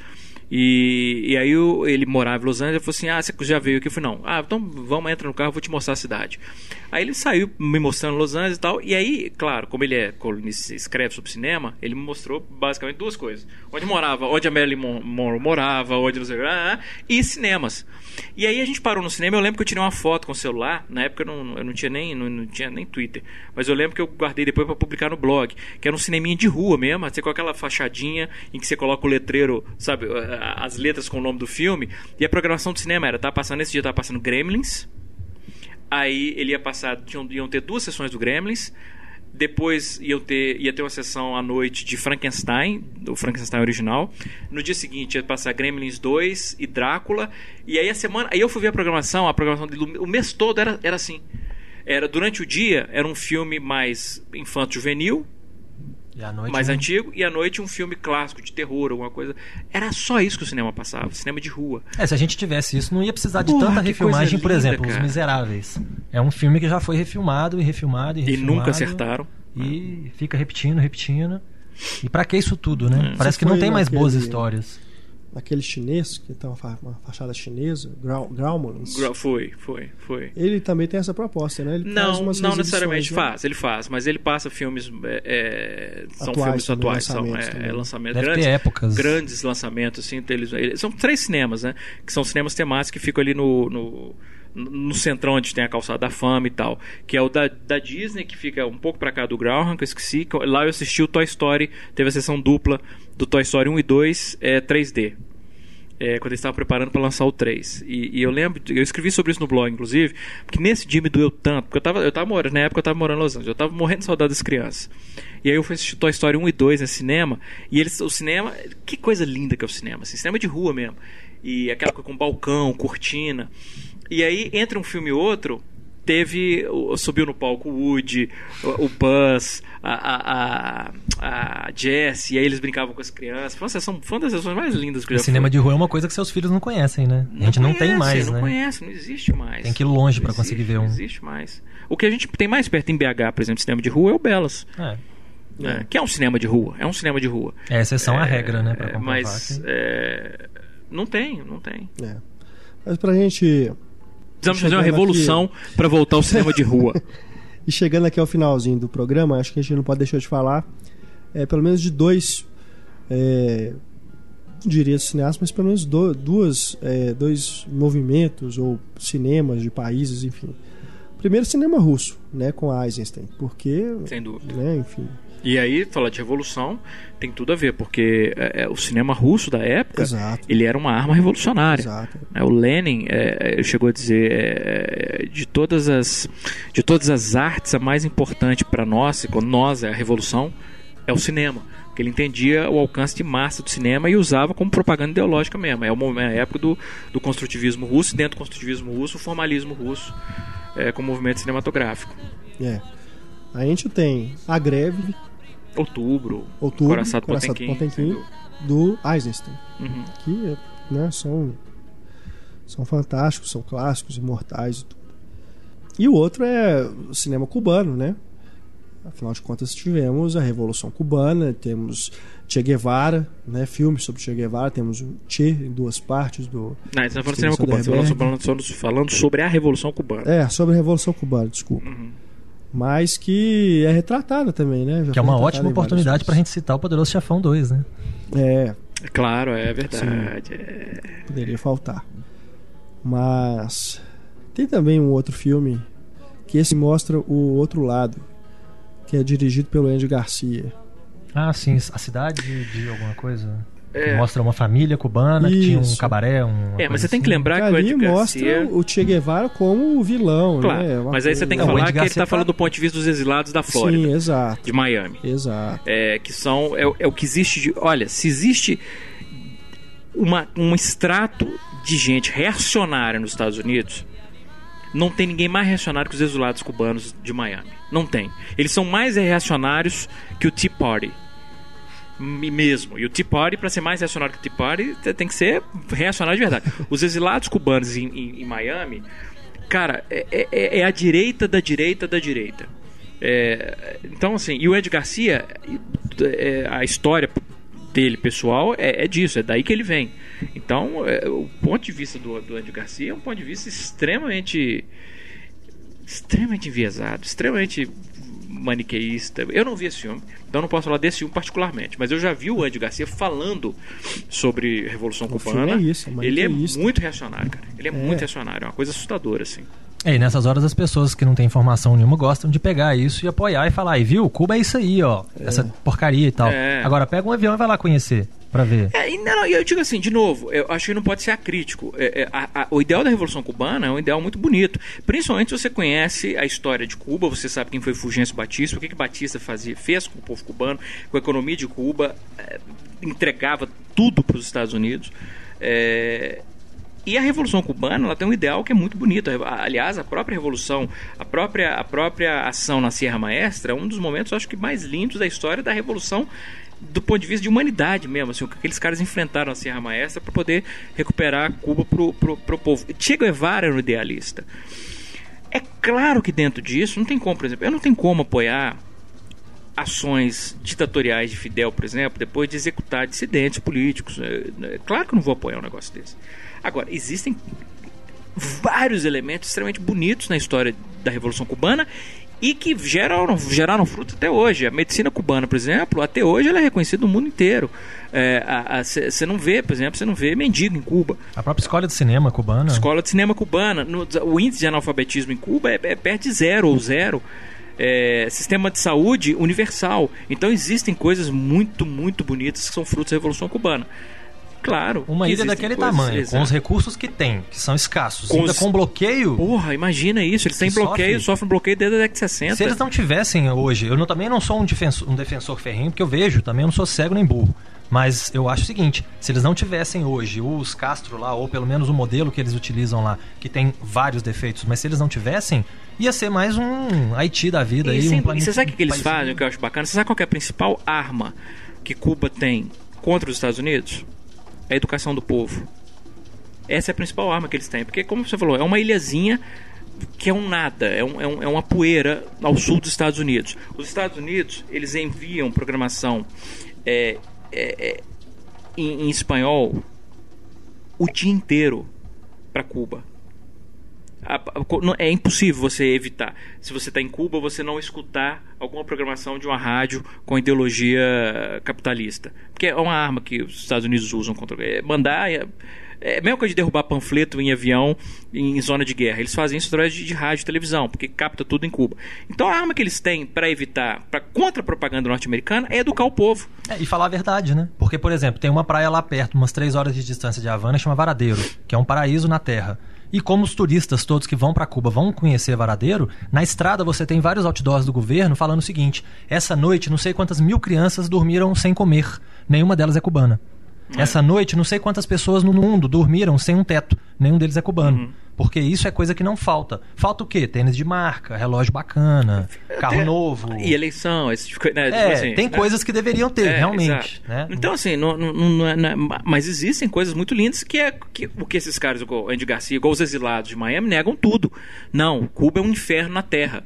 E, e aí eu, ele morava em Los Angeles, ele falou assim, ah, você já veio aqui? Eu falei, não, ah, então vamos, entra no carro, vou te mostrar a cidade. Aí ele saiu me mostrando Los Angeles e tal, e aí, claro, como ele é escreve sobre cinema, ele me mostrou basicamente duas coisas. Onde morava, onde a Marilyn Monroe morava, onde não sei que, e cinemas. E aí a gente parou no cinema, eu lembro que eu tirei uma foto com o celular, na época eu não, eu não tinha nem não, não tinha nem Twitter, mas eu lembro que eu guardei depois para publicar no blog, que era um cineminha de rua mesmo, você com aquela fachadinha em que você coloca o letreiro, sabe, as letras com o nome do filme, e a programação do cinema era, tá passando esse dia tá passando Gremlins. Aí ele ia passar, tinham, iam ter duas sessões do Gremlins, depois ia ter, ia ter uma sessão à noite de Frankenstein, do Frankenstein original. No dia seguinte ia passar Gremlins 2 e Drácula. E aí a semana. Aí eu fui ver a programação, a programação dele, o mês todo era, era assim. Era durante o dia era um filme mais infanto juvenil, mais um... antigo, e à noite um filme clássico de terror, alguma coisa. Era só isso que o cinema passava, cinema de rua. É, se a gente tivesse isso, não ia precisar de Porra, tanta refilmagem, por exemplo, cara. Os Miseráveis. É um filme que já foi refilmado e refilmado e refilmado. E nunca acertaram. E fica repetindo, repetindo. E para que isso tudo, né? Hum. Parece que não tem mais boas histórias naquele chinês, que tem uma, uma fachada chinesa, Graumans. Foi, foi, foi. Ele também tem essa proposta, né? Ele não, não necessariamente né? faz, ele faz, mas ele passa filmes. É, é são atuais, filmes atuais, são é, é lançamentos. Deve grandes, ter épocas. Grandes lançamentos, assim, eles, eles, são três cinemas, né? Que são cinemas temáticos que ficam ali no, no no centrão onde tem a calçada da fama e tal, que é o da, da Disney, que fica um pouco para cá do Grauham, que eu esqueci. Lá eu assisti o Toy Story, teve a sessão dupla do Toy Story 1 e 2 é, 3D. É, quando eles estavam preparando para lançar o 3. E, e, eu lembro, eu escrevi sobre isso no blog, inclusive, porque nesse dia me doeu tanto, porque eu tava, eu tava morando, na época eu tava morando em Los Angeles, eu tava morrendo de saudade das crianças. E aí eu fui assistir Toy Story 1 e 2 no cinema, e eles, o cinema, que coisa linda que é o cinema, assim, cinema de rua mesmo. E aquela com balcão, cortina. E aí, entre um filme e outro, teve subiu no palco o Woody, o, Buzz, a, a, a Jess, e aí eles brincavam com as crianças. Uma, sessão, foi uma das sessões mais lindas que eu já Cinema de rua é uma coisa que seus filhos não conhecem, né? A gente não, conhece, não tem mais, não né? Não conhece, não existe mais. Tem que ir longe para conseguir ver um. Não existe mais. O que a gente tem mais perto em BH, por exemplo, cinema de rua é o Belas. É. É, que é um cinema de rua, é um cinema de rua. É exceção à regra, né? Pra mas que... é, não tem, não tem. É. Mas pra gente Precisamos fazer uma revolução para voltar ao cinema de rua. e chegando aqui ao finalzinho do programa, acho que a gente não pode deixar de falar, é, pelo menos de dois, é, não diria cineastas, mas pelo menos do, duas, é, dois movimentos ou cinemas de países, enfim. primeiro cinema russo, né, com Eisenstein, porque, Sem dúvida. né, enfim, E aí, falar de revolução tem tudo a ver, porque é, é, o cinema russo da época, Exato. ele era uma arma revolucionária. exato. É, O Lenin é, é, chegou a dizer é, de todas as de todas as artes a mais importante para nós, quando nós é a revolução, é o cinema. Porque ele entendia o alcance de massa do cinema e usava como propaganda ideológica mesmo. É, o momento, é a época do, do construtivismo russo, dentro do construtivismo russo, o formalismo russo é, como movimento cinematográfico. É. A gente tem a greve, Outubro, outubro, Coraçado Coraçado Potemkin, do Eisenstein, Uhum. que né, são, são fantásticos, são clássicos, imortais e tudo. E o outro é o cinema cubano, né? Afinal de contas, tivemos a Revolução Cubana, temos Che Guevara, né? Filmes sobre Che Guevara, temos o Che em duas partes do. Não, você não de Steven cinema cubano, você falando, falando sobre a Revolução Cubana. É, sobre a Revolução Cubana, desculpa. Uhum. Mas que é retratada também, né? Já Que é uma ótima oportunidade pra filmes. gente citar o Poderoso Chefão 2, né? É, Claro, é verdade. é. poderia faltar. Mas tem também um outro filme que esse mostra o outro lado, que é dirigido pelo Andy Garcia. Ah, sim, a cidade de, de alguma coisa. É. Mostra uma família cubana que tinha um Isso. cabaré, um. É, mas você tem que lembrar que o Ali Andy mostra Garcia... o Che Guevara como o vilão, Claro, né? Uma mas aí você tem que Não, o falar que ele Garcia tá tá- falando do ponto de vista dos exilados da Flórida, Sim, exato, de Miami. exato. É, que são é, o- é o que existe de, olha se existe uma, um extrato de gente reacionária nos Estados Unidos não tem ninguém mais reacionário que os exilados cubanos de Miami não tem eles são mais reacionários que o Tea Party mesmo e o Tea Party para ser mais reacionário que o Tea Party te- tem que ser reacionário de verdade os exilados cubanos em, em- em Miami cara é, é- é a direita da direita da direita é, então, assim, e o Ed Garcia, é, a história dele pessoal é, é disso, é daí que ele vem. Então, é, o ponto de vista do, do Ed Garcia é um ponto de vista extremamente. extremamente enviesado, extremamente maniqueísta. Eu não vi esse filme, então não posso falar desse filme particularmente, mas eu já vi o Ed Garcia falando sobre Revolução O Cubana. é isso, é ele é muito reacionário, cara. Ele é, É. muito reacionário, é uma coisa assustadora, assim. É, e nessas horas as pessoas que não têm informação nenhuma gostam de pegar isso e apoiar e falar, aí viu, Cuba é isso aí, ó, essa porcaria e tal. É. Agora pega um avião e vai lá conhecer, pra ver. É, e não, eu digo assim, de novo, eu acho que não pode ser acrítico. É, é, a- a- o ideal da Revolução Cubana é um ideal muito bonito. Principalmente se você conhece a história de Cuba, você sabe quem foi Fulgêncio Batista, o que, que Batista fazia, fez com o povo cubano, com a economia de Cuba, é, entregava tudo para os Estados Unidos. É, e a Revolução Cubana ela tem um ideal que é muito bonito. Aliás, a própria Revolução, a própria, a própria ação na Sierra Maestra é um dos momentos, acho que, mais lindos da história da Revolução do ponto de vista de humanidade mesmo, assim, o que aqueles caras enfrentaram na Sierra Maestra para poder recuperar Cuba pro, pro, pro povo. Che Guevara era um idealista. É claro que dentro disso não tem como, por exemplo, eu não tenho como apoiar ações ditatoriais de Fidel, por exemplo, depois de executar dissidentes políticos. É, é claro que eu não vou apoiar um negócio desse. Agora, existem vários elementos extremamente bonitos na história da Revolução Cubana e que geraram, geraram fruto até hoje. A medicina cubana, por exemplo, até hoje ela é reconhecida no mundo inteiro. Você não vê, por exemplo, você não vê mendigo em Cuba. A própria escola de cinema cubana. Escola de cinema cubana. no- o índice de analfabetismo em Cuba é, é perto de zero ou zero. É, sistema de saúde universal. Então existem coisas muito, muito bonitas que são frutos da Revolução Cubana. Claro. Uma ilha daquele coisas- tamanho, com exato. os recursos que tem, que são escassos, Com ainda os- com bloqueio. Porra, imagina isso. Eles têm Que bloqueio, sofre. sofrem bloqueio desde a década de 60. Se eles não tivessem hoje, eu não- também não sou um defensor, um defensor ferrenho, porque eu vejo, também eu não sou cego nem burro. Mas eu acho o seguinte: se eles não tivessem hoje os Castro lá, ou pelo menos o modelo que eles utilizam lá, que tem vários defeitos, mas se eles não tivessem, ia ser mais um Haiti da vida E, aí. sem- um e você sabe o que, que eles fazem, o que eu acho bacana? Você sabe qual é a principal arma que Cuba tem contra os Estados Unidos? A educação do povo. Essa é a principal arma que eles têm. Porque, como você falou, é uma ilhazinha que é um nada, é, um- é um- é uma poeira ao sul dos Estados Unidos. Os Estados Unidos, eles enviam programação é, é, é, em, em espanhol o dia inteiro para Cuba. É impossível você evitar. Se você está em Cuba, você não escutar alguma programação de uma rádio com ideologia capitalista. Porque é uma arma que os Estados Unidos usam contra. É mandar é, É a de derrubar panfleto em avião em zona de guerra. Eles fazem isso através de, de rádio e televisão, porque capta tudo em Cuba. Então a arma que eles têm para evitar, para contra a propaganda norte-americana, é educar o povo. É, e falar a verdade, né? Porque, por exemplo, tem uma praia lá perto, umas três horas de distância de Havana, chama Varadeiro, que é um paraíso na Terra. E como os turistas todos que vão para Cuba vão conhecer Varadeiro, na estrada você tem vários outdoors do governo falando o seguinte: essa noite não sei quantas mil crianças dormiram sem comer, nenhuma delas é cubana. É. Essa noite, não sei quantas pessoas no mundo dormiram sem um teto. Nenhum deles é cubano. Uhum. Porque isso é coisa que não falta. Falta o quê? Tênis de marca, relógio bacana, carro novo. E eleição, esse tipo, né, é, assim, tem né? coisas que deveriam ter, é, realmente. Né? Então, assim, não, não, não, é, é, mas existem coisas muito lindas que é que, o que esses caras, o Andy Garcia, igual os exilados de Miami, negam tudo. Não, Cuba é um inferno na Terra.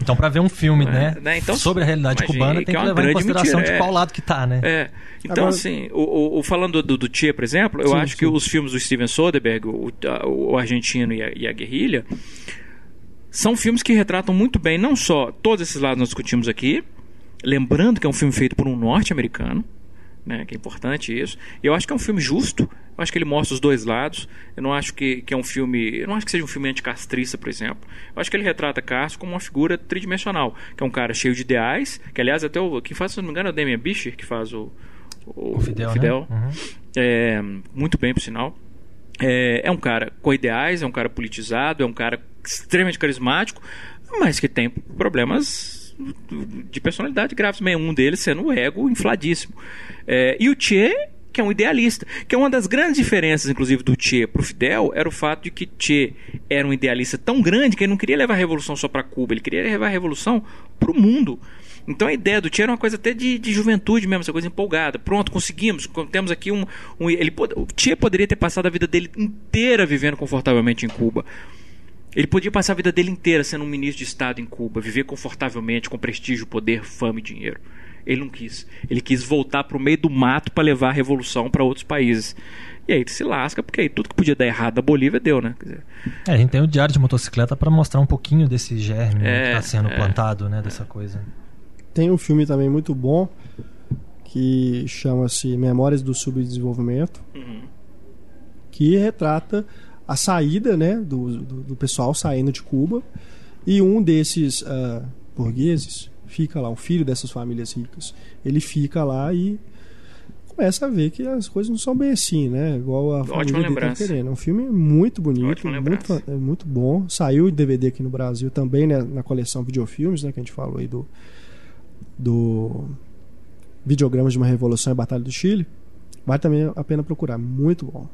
Então, para ver um filme, é, né, né? Então, sobre a realidade cubana, tem que, é levar em consideração mentira, de qual lado que tá, né? É. Então, Agora... assim, o, o, falando do, do Tia, por exemplo, eu sim, acho sim. que os filmes do Steven Soderbergh, o, o Argentino e a, e a Guerrilha, são filmes que retratam muito bem, não só todos esses lados nós discutimos aqui, lembrando que é um filme feito por um norte-americano, né, que é importante isso. E eu acho que é um filme justo. Eu acho que ele mostra os dois lados. Eu não acho que, que é um filme. Eu não acho que seja um filme anticastrista, por exemplo. Eu acho que ele retrata Castro como uma figura tridimensional, que é um cara cheio de ideais. Que aliás até o quem faz, se não me engano, é o Damian Bichir que faz o, o, o Fidel, o Fidel. Né? Uhum. É, muito bem, por sinal. É, é um cara com ideais, é um cara politizado, é um cara extremamente carismático, mas que tem problemas de personalidade graves, um deles sendo o ego infladíssimo. É, e o Che, que é um idealista, que é uma das grandes diferenças, inclusive, do Che para o Fidel, era o fato de que Che era um idealista tão grande que ele não queria levar a revolução só para Cuba, ele queria levar a revolução para o mundo. Então a ideia do Che era uma coisa até de, de juventude mesmo, essa coisa empolgada. Pronto, conseguimos, temos aqui um. um ele, o Che poderia ter passado a vida dele inteira vivendo confortavelmente em Cuba. Ele podia passar a vida dele inteira sendo um ministro de Estado em Cuba, viver confortavelmente, com prestígio, poder, fama e dinheiro. Ele não quis. Ele quis voltar para o meio do mato para levar a revolução para outros países. E aí se lasca, porque aí tudo que podia dar errado da Bolívia deu, né? Dizer... É, a gente tem o diário de motocicleta para mostrar um pouquinho desse germe é, que está sendo é, plantado, né? Dessa coisa. Tem um filme também muito bom que chama-se Memórias do Subdesenvolvimento, uhum. que retrata a saída né, do, do, do, pessoal saindo de Cuba e um desses uh, burgueses fica lá, um filho dessas famílias ricas, ele fica lá e começa a ver que as coisas não são bem assim, né? Igual a Ótima tá querendo. É um filme muito bonito, muito, é muito bom. Saiu em DVD aqui no Brasil também, né, na coleção Videofilmes, né, que a gente falou aí do do Videogramas de uma Revolução e Batalha do Chile. Vale também a pena procurar, muito bom.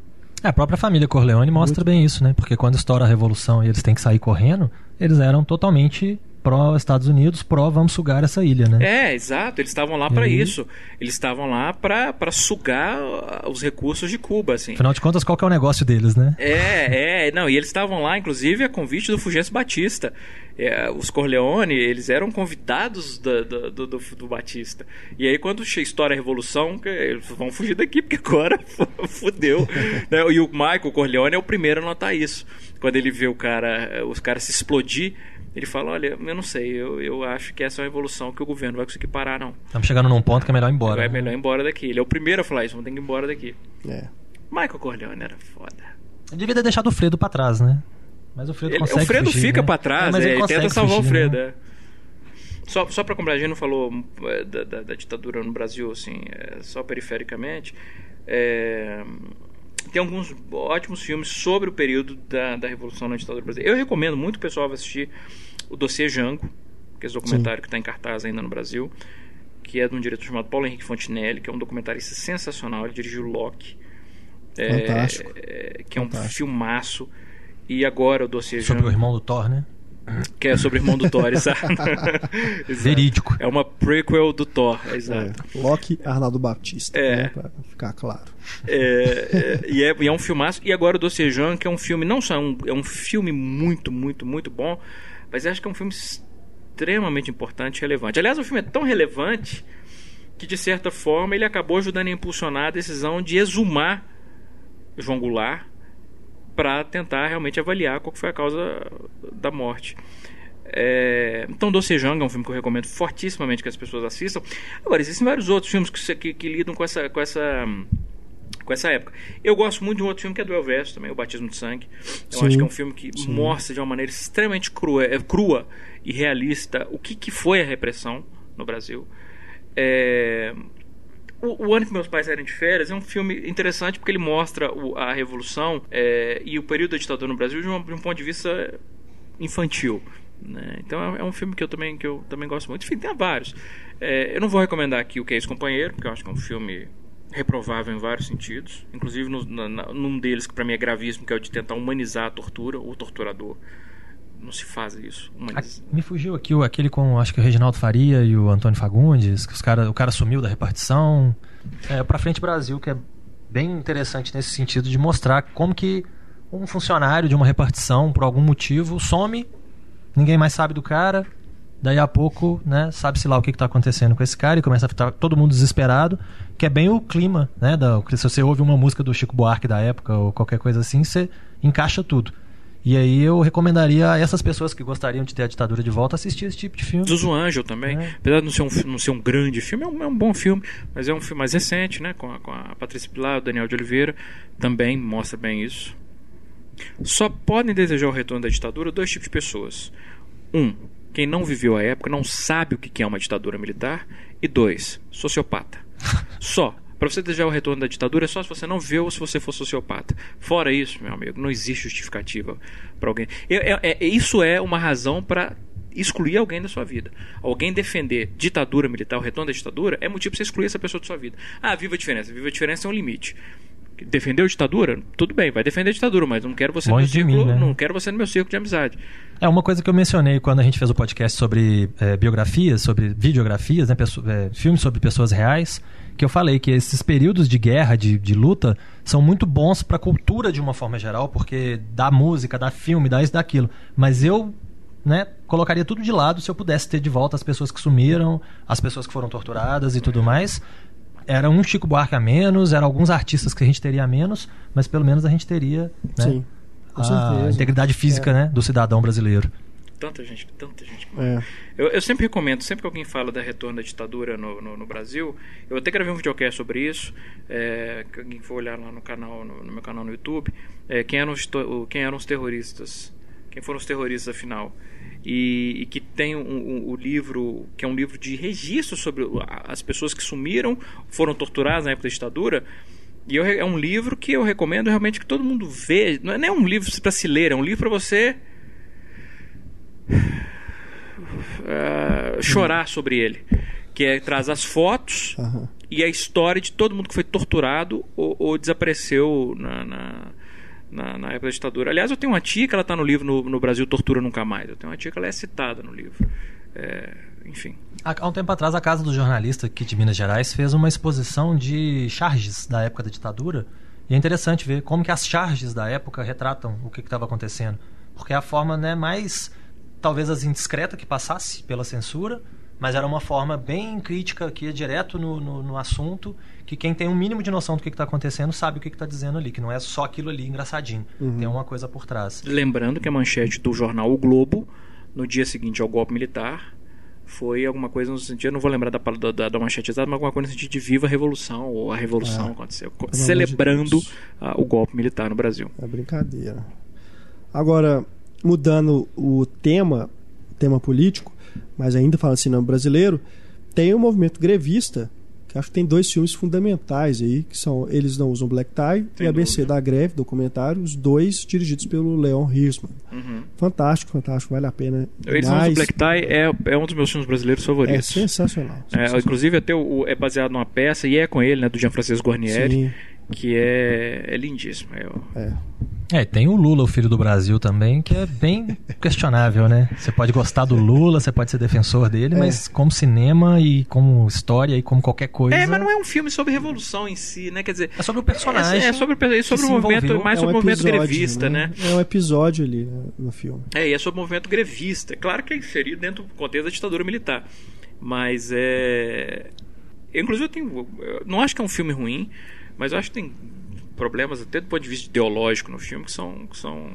É, a própria família Corleone mostra Muito bem isso, né? Porque quando estoura a revolução e eles têm que sair correndo, eles eram totalmente pró-Estados Unidos, pró vamos sugar essa ilha, né? É, exato. Eles estavam lá para isso. Eles estavam lá para sugar uh, os recursos de Cuba, assim. Afinal de contas, qual que é o negócio deles, né? É, é. Não, e eles estavam lá, inclusive, a convite do Fulgêncio Batista. É, os Corleone, eles eram convidados do, do, do, do, Batista. E aí, quando estoura a Revolução, eles vão fugir daqui, porque agora fudeu. né? E o Michael Corleone é o primeiro a notar isso. Quando ele vê o cara, os caras se explodir ele fala, olha, eu não sei, eu, eu acho que essa é uma evolução que o governo vai conseguir parar, não. Estamos chegando num ponto que é melhor ir embora. É né? melhor ir embora daqui. Ele é o primeiro a falar isso, vamos ter que ir embora daqui. É. Michael Corleone era foda. Ele devia ter deixado o Fredo pra trás, né? Mas o Fredo ele, consegue O Fredo fugir, fica né? pra trás, é, ele, ele tenta salvar fugir, o Fredo, né? é. Só, só para comprar, a gente não falou é, da, da, da, ditadura no Brasil, assim, é, só perifericamente. É, tem alguns ótimos filmes sobre o período da, da Revolução na ditadura brasileira. Eu recomendo muito o pessoal assistir o Dossiê Jango, que é esse documentário Sim. que está em cartaz ainda no Brasil, que é de um diretor chamado Paulo Henrique Fontinelli, que é um documentarista sensacional, ele dirigiu Locke, Fantástico. É, que é um filmaço. E agora o Dossiê Sobre Jango, o irmão do Thor, né? Que é sobre o irmão do Thor, exato. Verídico. É uma prequel do Thor, exato. É, Loki Arnaldo Batista, é. né, pra ficar claro. É, é, e, é, e é um filmaço. E agora o Dossiê Jean, que é um filme, não só um, é um filme muito, muito, muito bom, mas acho que é um filme extremamente importante e relevante. Aliás, o filme é tão relevante que, de certa forma, ele acabou ajudando a impulsionar a decisão de exumar João Goulart para tentar realmente avaliar qual foi a causa da morte. É, então, Docejang é um filme que eu recomendo fortissimamente que as pessoas assistam. Agora, existem vários outros filmes que, que, que lidam com essa, com essa com essa época. Eu gosto muito de um outro filme que é do Elvis também, O Batismo de Sangue. Eu sim, acho que é um filme que sim. mostra de uma maneira extremamente crua, é, crua e realista o que, que foi a repressão no Brasil. É... O, o, Ano que Meus Pais Saíram de Férias é um filme interessante porque ele mostra o, a Revolução é, e o período da ditadura no Brasil de, uma, de um ponto de vista infantil. Né? Então é, é, um filme que eu também, que eu também gosto muito. Enfim, tem vários. É, eu não vou recomendar aqui o Que é Esse Companheiro, porque eu acho que é um filme reprovável em vários sentidos. Inclusive no, na, num deles que para mim é gravíssimo, que é o de tentar humanizar a tortura, o torturador. Não se faz isso. Me fugiu aqui aquele com acho que o Reginaldo Faria e o Antônio Fagundes, que os cara, o cara sumiu da repartição. É, para Frente Brasil, que é bem interessante nesse sentido de mostrar como que um funcionário de uma repartição, por algum motivo, some, ninguém mais sabe do cara, daí a pouco, né, sabe-se lá o que está acontecendo com esse cara e começa a ficar todo mundo desesperado, que é bem o clima, né, da, se você ouve uma música do Chico Buarque da época ou qualquer coisa assim, você encaixa tudo. E aí eu recomendaria a essas pessoas que gostariam de ter a ditadura de volta assistir esse tipo de filme. Zuzu Angel também. É. Apesar de não ser, um, não ser um grande filme, é um, é um, bom filme, mas é um filme mais recente, né? Com a, com a Patrícia Pilar, o Daniel de Oliveira. Também mostra bem isso. Só podem desejar o retorno da ditadura dois tipos de pessoas. Um, quem não viveu a época não sabe o que é uma ditadura militar. E dois, sociopata. Só. Para você desejar o retorno da ditadura é só se você não vê ou se você for sociopata. Fora isso, meu amigo, não existe justificativa para alguém. É, é, é, isso é uma razão para excluir alguém da sua vida. Alguém defender ditadura militar, o retorno da ditadura, é motivo para você excluir essa pessoa da sua vida. Ah, viva a diferença. Viva a diferença é um limite defendeu a ditadura, tudo bem, vai defender a ditadura, mas não quero você Longe no meu círculo, mim, né? não quero você no meu círculo de amizade. É uma coisa que eu mencionei quando a gente fez o podcast sobre é, biografias, sobre videografias, né, é, filmes sobre pessoas reais, que eu falei que esses períodos de guerra, de, de luta, são muito bons para a cultura de uma forma geral, porque dá música, dá filme, dá isso, daquilo. Mas eu né, colocaria tudo de lado se eu pudesse ter de volta as pessoas que sumiram, as pessoas que foram torturadas e tudo mais, era um Chico Buarque a menos, eram alguns artistas que a gente teria a menos, mas pelo menos a gente teria né, Sim, a certeza. integridade física é. né, do cidadão brasileiro. Tanta gente, tanta gente. É. Eu, eu, sempre recomendo, sempre que alguém fala da retorno da ditadura no, no, no Brasil, eu até gravei um videocast sobre isso, é, que alguém for olhar lá no canal, no, no meu canal no YouTube, é, quem, eram os, quem eram os terroristas, quem foram os terroristas afinal e, e que tem o um, um, um livro que é um livro de registro sobre as pessoas que sumiram, foram torturadas na época da ditadura. E eu, é um livro que eu recomendo realmente que todo mundo vê. Não é nem um livro para se ler, é um livro para você uh, chorar sobre ele. Que é traz as fotos uhum. e a história de todo mundo que foi torturado ou, ou desapareceu na, na na, na, época da ditadura. Aliás, eu tenho uma tia que ela está no livro no, no, Brasil Tortura Nunca Mais. Eu tenho uma tia que ela é citada no livro. É, enfim. Há um tempo atrás, a Casa do Jornalista aqui de Minas Gerais fez uma exposição de charges da época da ditadura. E é interessante ver como que as charges da época retratam o que estava acontecendo. Porque é a forma né, mais, talvez, as indiscreta que passasse pela censura, mas era uma forma bem crítica, que ia direto no, no, no assunto que quem tem um mínimo de noção do que está acontecendo sabe o que está dizendo ali, que não é só aquilo ali engraçadinho. Uhum. Tem uma coisa por trás. Lembrando que a manchete do jornal O Globo, no dia seguinte ao golpe militar, foi alguma coisa no sentido, eu não vou lembrar da, da, da manchete exata, mas alguma coisa no sentido de viva a revolução, ou a revolução é, aconteceu, celebrando de o golpe militar no Brasil. É brincadeira. Agora, mudando o tema, tema político, mas ainda falando assim, não brasileiro, tem o um movimento grevista acho que tem dois filmes fundamentais aí, que são Eles Não Usam Black Tie Sem e ABC dúvida. da Greve, documentário, os dois dirigidos pelo Leon Hirschman. Uhum. Fantástico, fantástico, vale a pena. Eles Não Usam Black Tie é, é um dos meus filmes brasileiros favoritos. É sensacional. sensacional. É, inclusive, até o, é baseado numa peça e é com ele, né, do Jean-Francisco Guarnieri. Sim que é, é lindíssimo. Eu... É. É, tem o Lula, o filho do Brasil também, que é bem questionável, né? Você pode gostar do Lula, você pode ser defensor dele, é. mas como cinema e como história e como qualquer coisa. É, mas não é um filme sobre revolução em si, né? Quer dizer. É sobre o personagem. É, é sobre, é sobre o movimento, mais é sobre o movimento grevista, né? né? É um episódio ali né, no filme. É, e é sobre o movimento grevista. É claro que é inserido dentro do contexto da ditadura militar. Mas é. Eu, inclusive, eu tenho. Eu não acho que é um filme ruim. Mas eu acho que tem problemas até do ponto de vista ideológico no filme que são, que são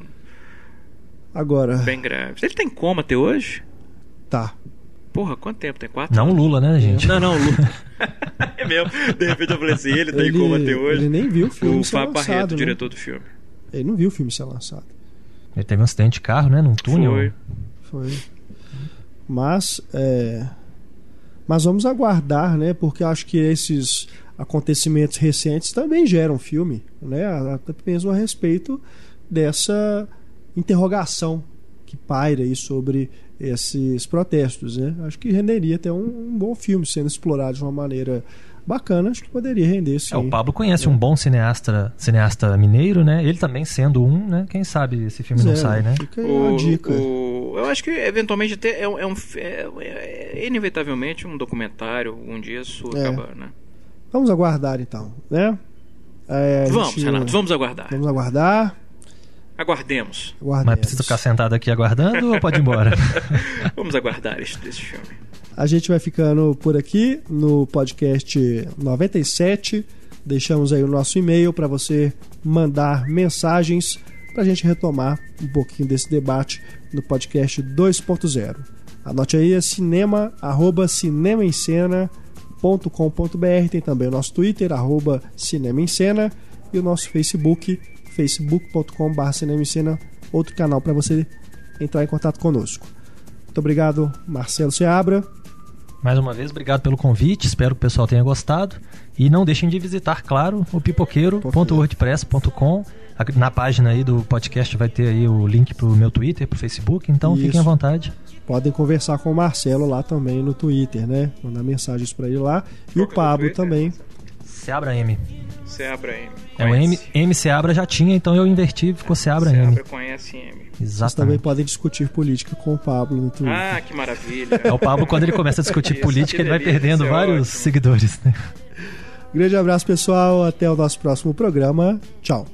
Agora, bem graves. Ele tem tá coma até hoje? Tá. Porra, quanto tempo? Tem quatro? Não Lula, né, gente? Não, não, Lula. é mesmo. De repente eu falei assim, ele tá ele, em coma até hoje. Ele nem viu o filme. O Fábio Barreto, né? diretor do filme. Ele não viu o filme ser lançado. Ele teve um acidente de carro, né? Num túnel. Foi. Foi. Mas, é... Mas vamos aguardar, né? Porque acho que esses acontecimentos recentes também geram filme, né? Até mesmo a respeito dessa interrogação que paira aí sobre esses protestos, né? Acho que renderia até um, um bom filme sendo explorado de uma maneira bacana, acho que poderia render sim. É, o Pablo conhece é. um bom cineasta, cineasta mineiro, né? Ele também sendo um, né? Quem sabe esse filme não sai, né? Fica o, dica. O, eu acho que eventualmente até é, é um é, é, inevitavelmente um documentário um dia isso é. acabar, né? Vamos aguardar então, né? É, vamos, gente, Renato, vamos aguardar. Vamos aguardar. Aguardemos. Aguardemos. Mas precisa ficar sentado aqui aguardando ou pode ir embora? vamos aguardar este, filme. A gente vai ficando por aqui no podcast 97. Deixamos aí o nosso e-mail para você mandar mensagens para a gente retomar um pouquinho desse debate no podcast 2.0. Anote aí, é cinema, arroba cinema em cena, cinema.com.br. Tem também o nosso Twitter, arroba Cinema em Cena, e o nosso Facebook, facebook.com.br Cinema em Cena, outro canal para você entrar em contato conosco. Muito obrigado, Marcelo Seabra. Mais uma vez, obrigado pelo convite, espero que o pessoal tenha gostado. E não deixem de visitar, claro, o pipoqueiro.wordpress.com. Na página aí do podcast vai ter aí o link pro meu Twitter, pro Facebook, então Isso. fiquem à vontade podem conversar com o Marcelo lá também no Twitter, né? Mandar mensagens para ele lá. E Qual o Pablo também. Seabra M. Seabra M. É o M, M Seabra já tinha, então eu inverti ficou Seabra, Seabra M. Seabra conhece M. Exatamente. Vocês também podem discutir política com o Pablo no Twitter. Ah, que maravilha. É o Pablo, quando ele começa a discutir política, ele vai perdendo vários ótimo. seguidores. Né? Grande abraço, pessoal. Até o nosso próximo programa. Tchau.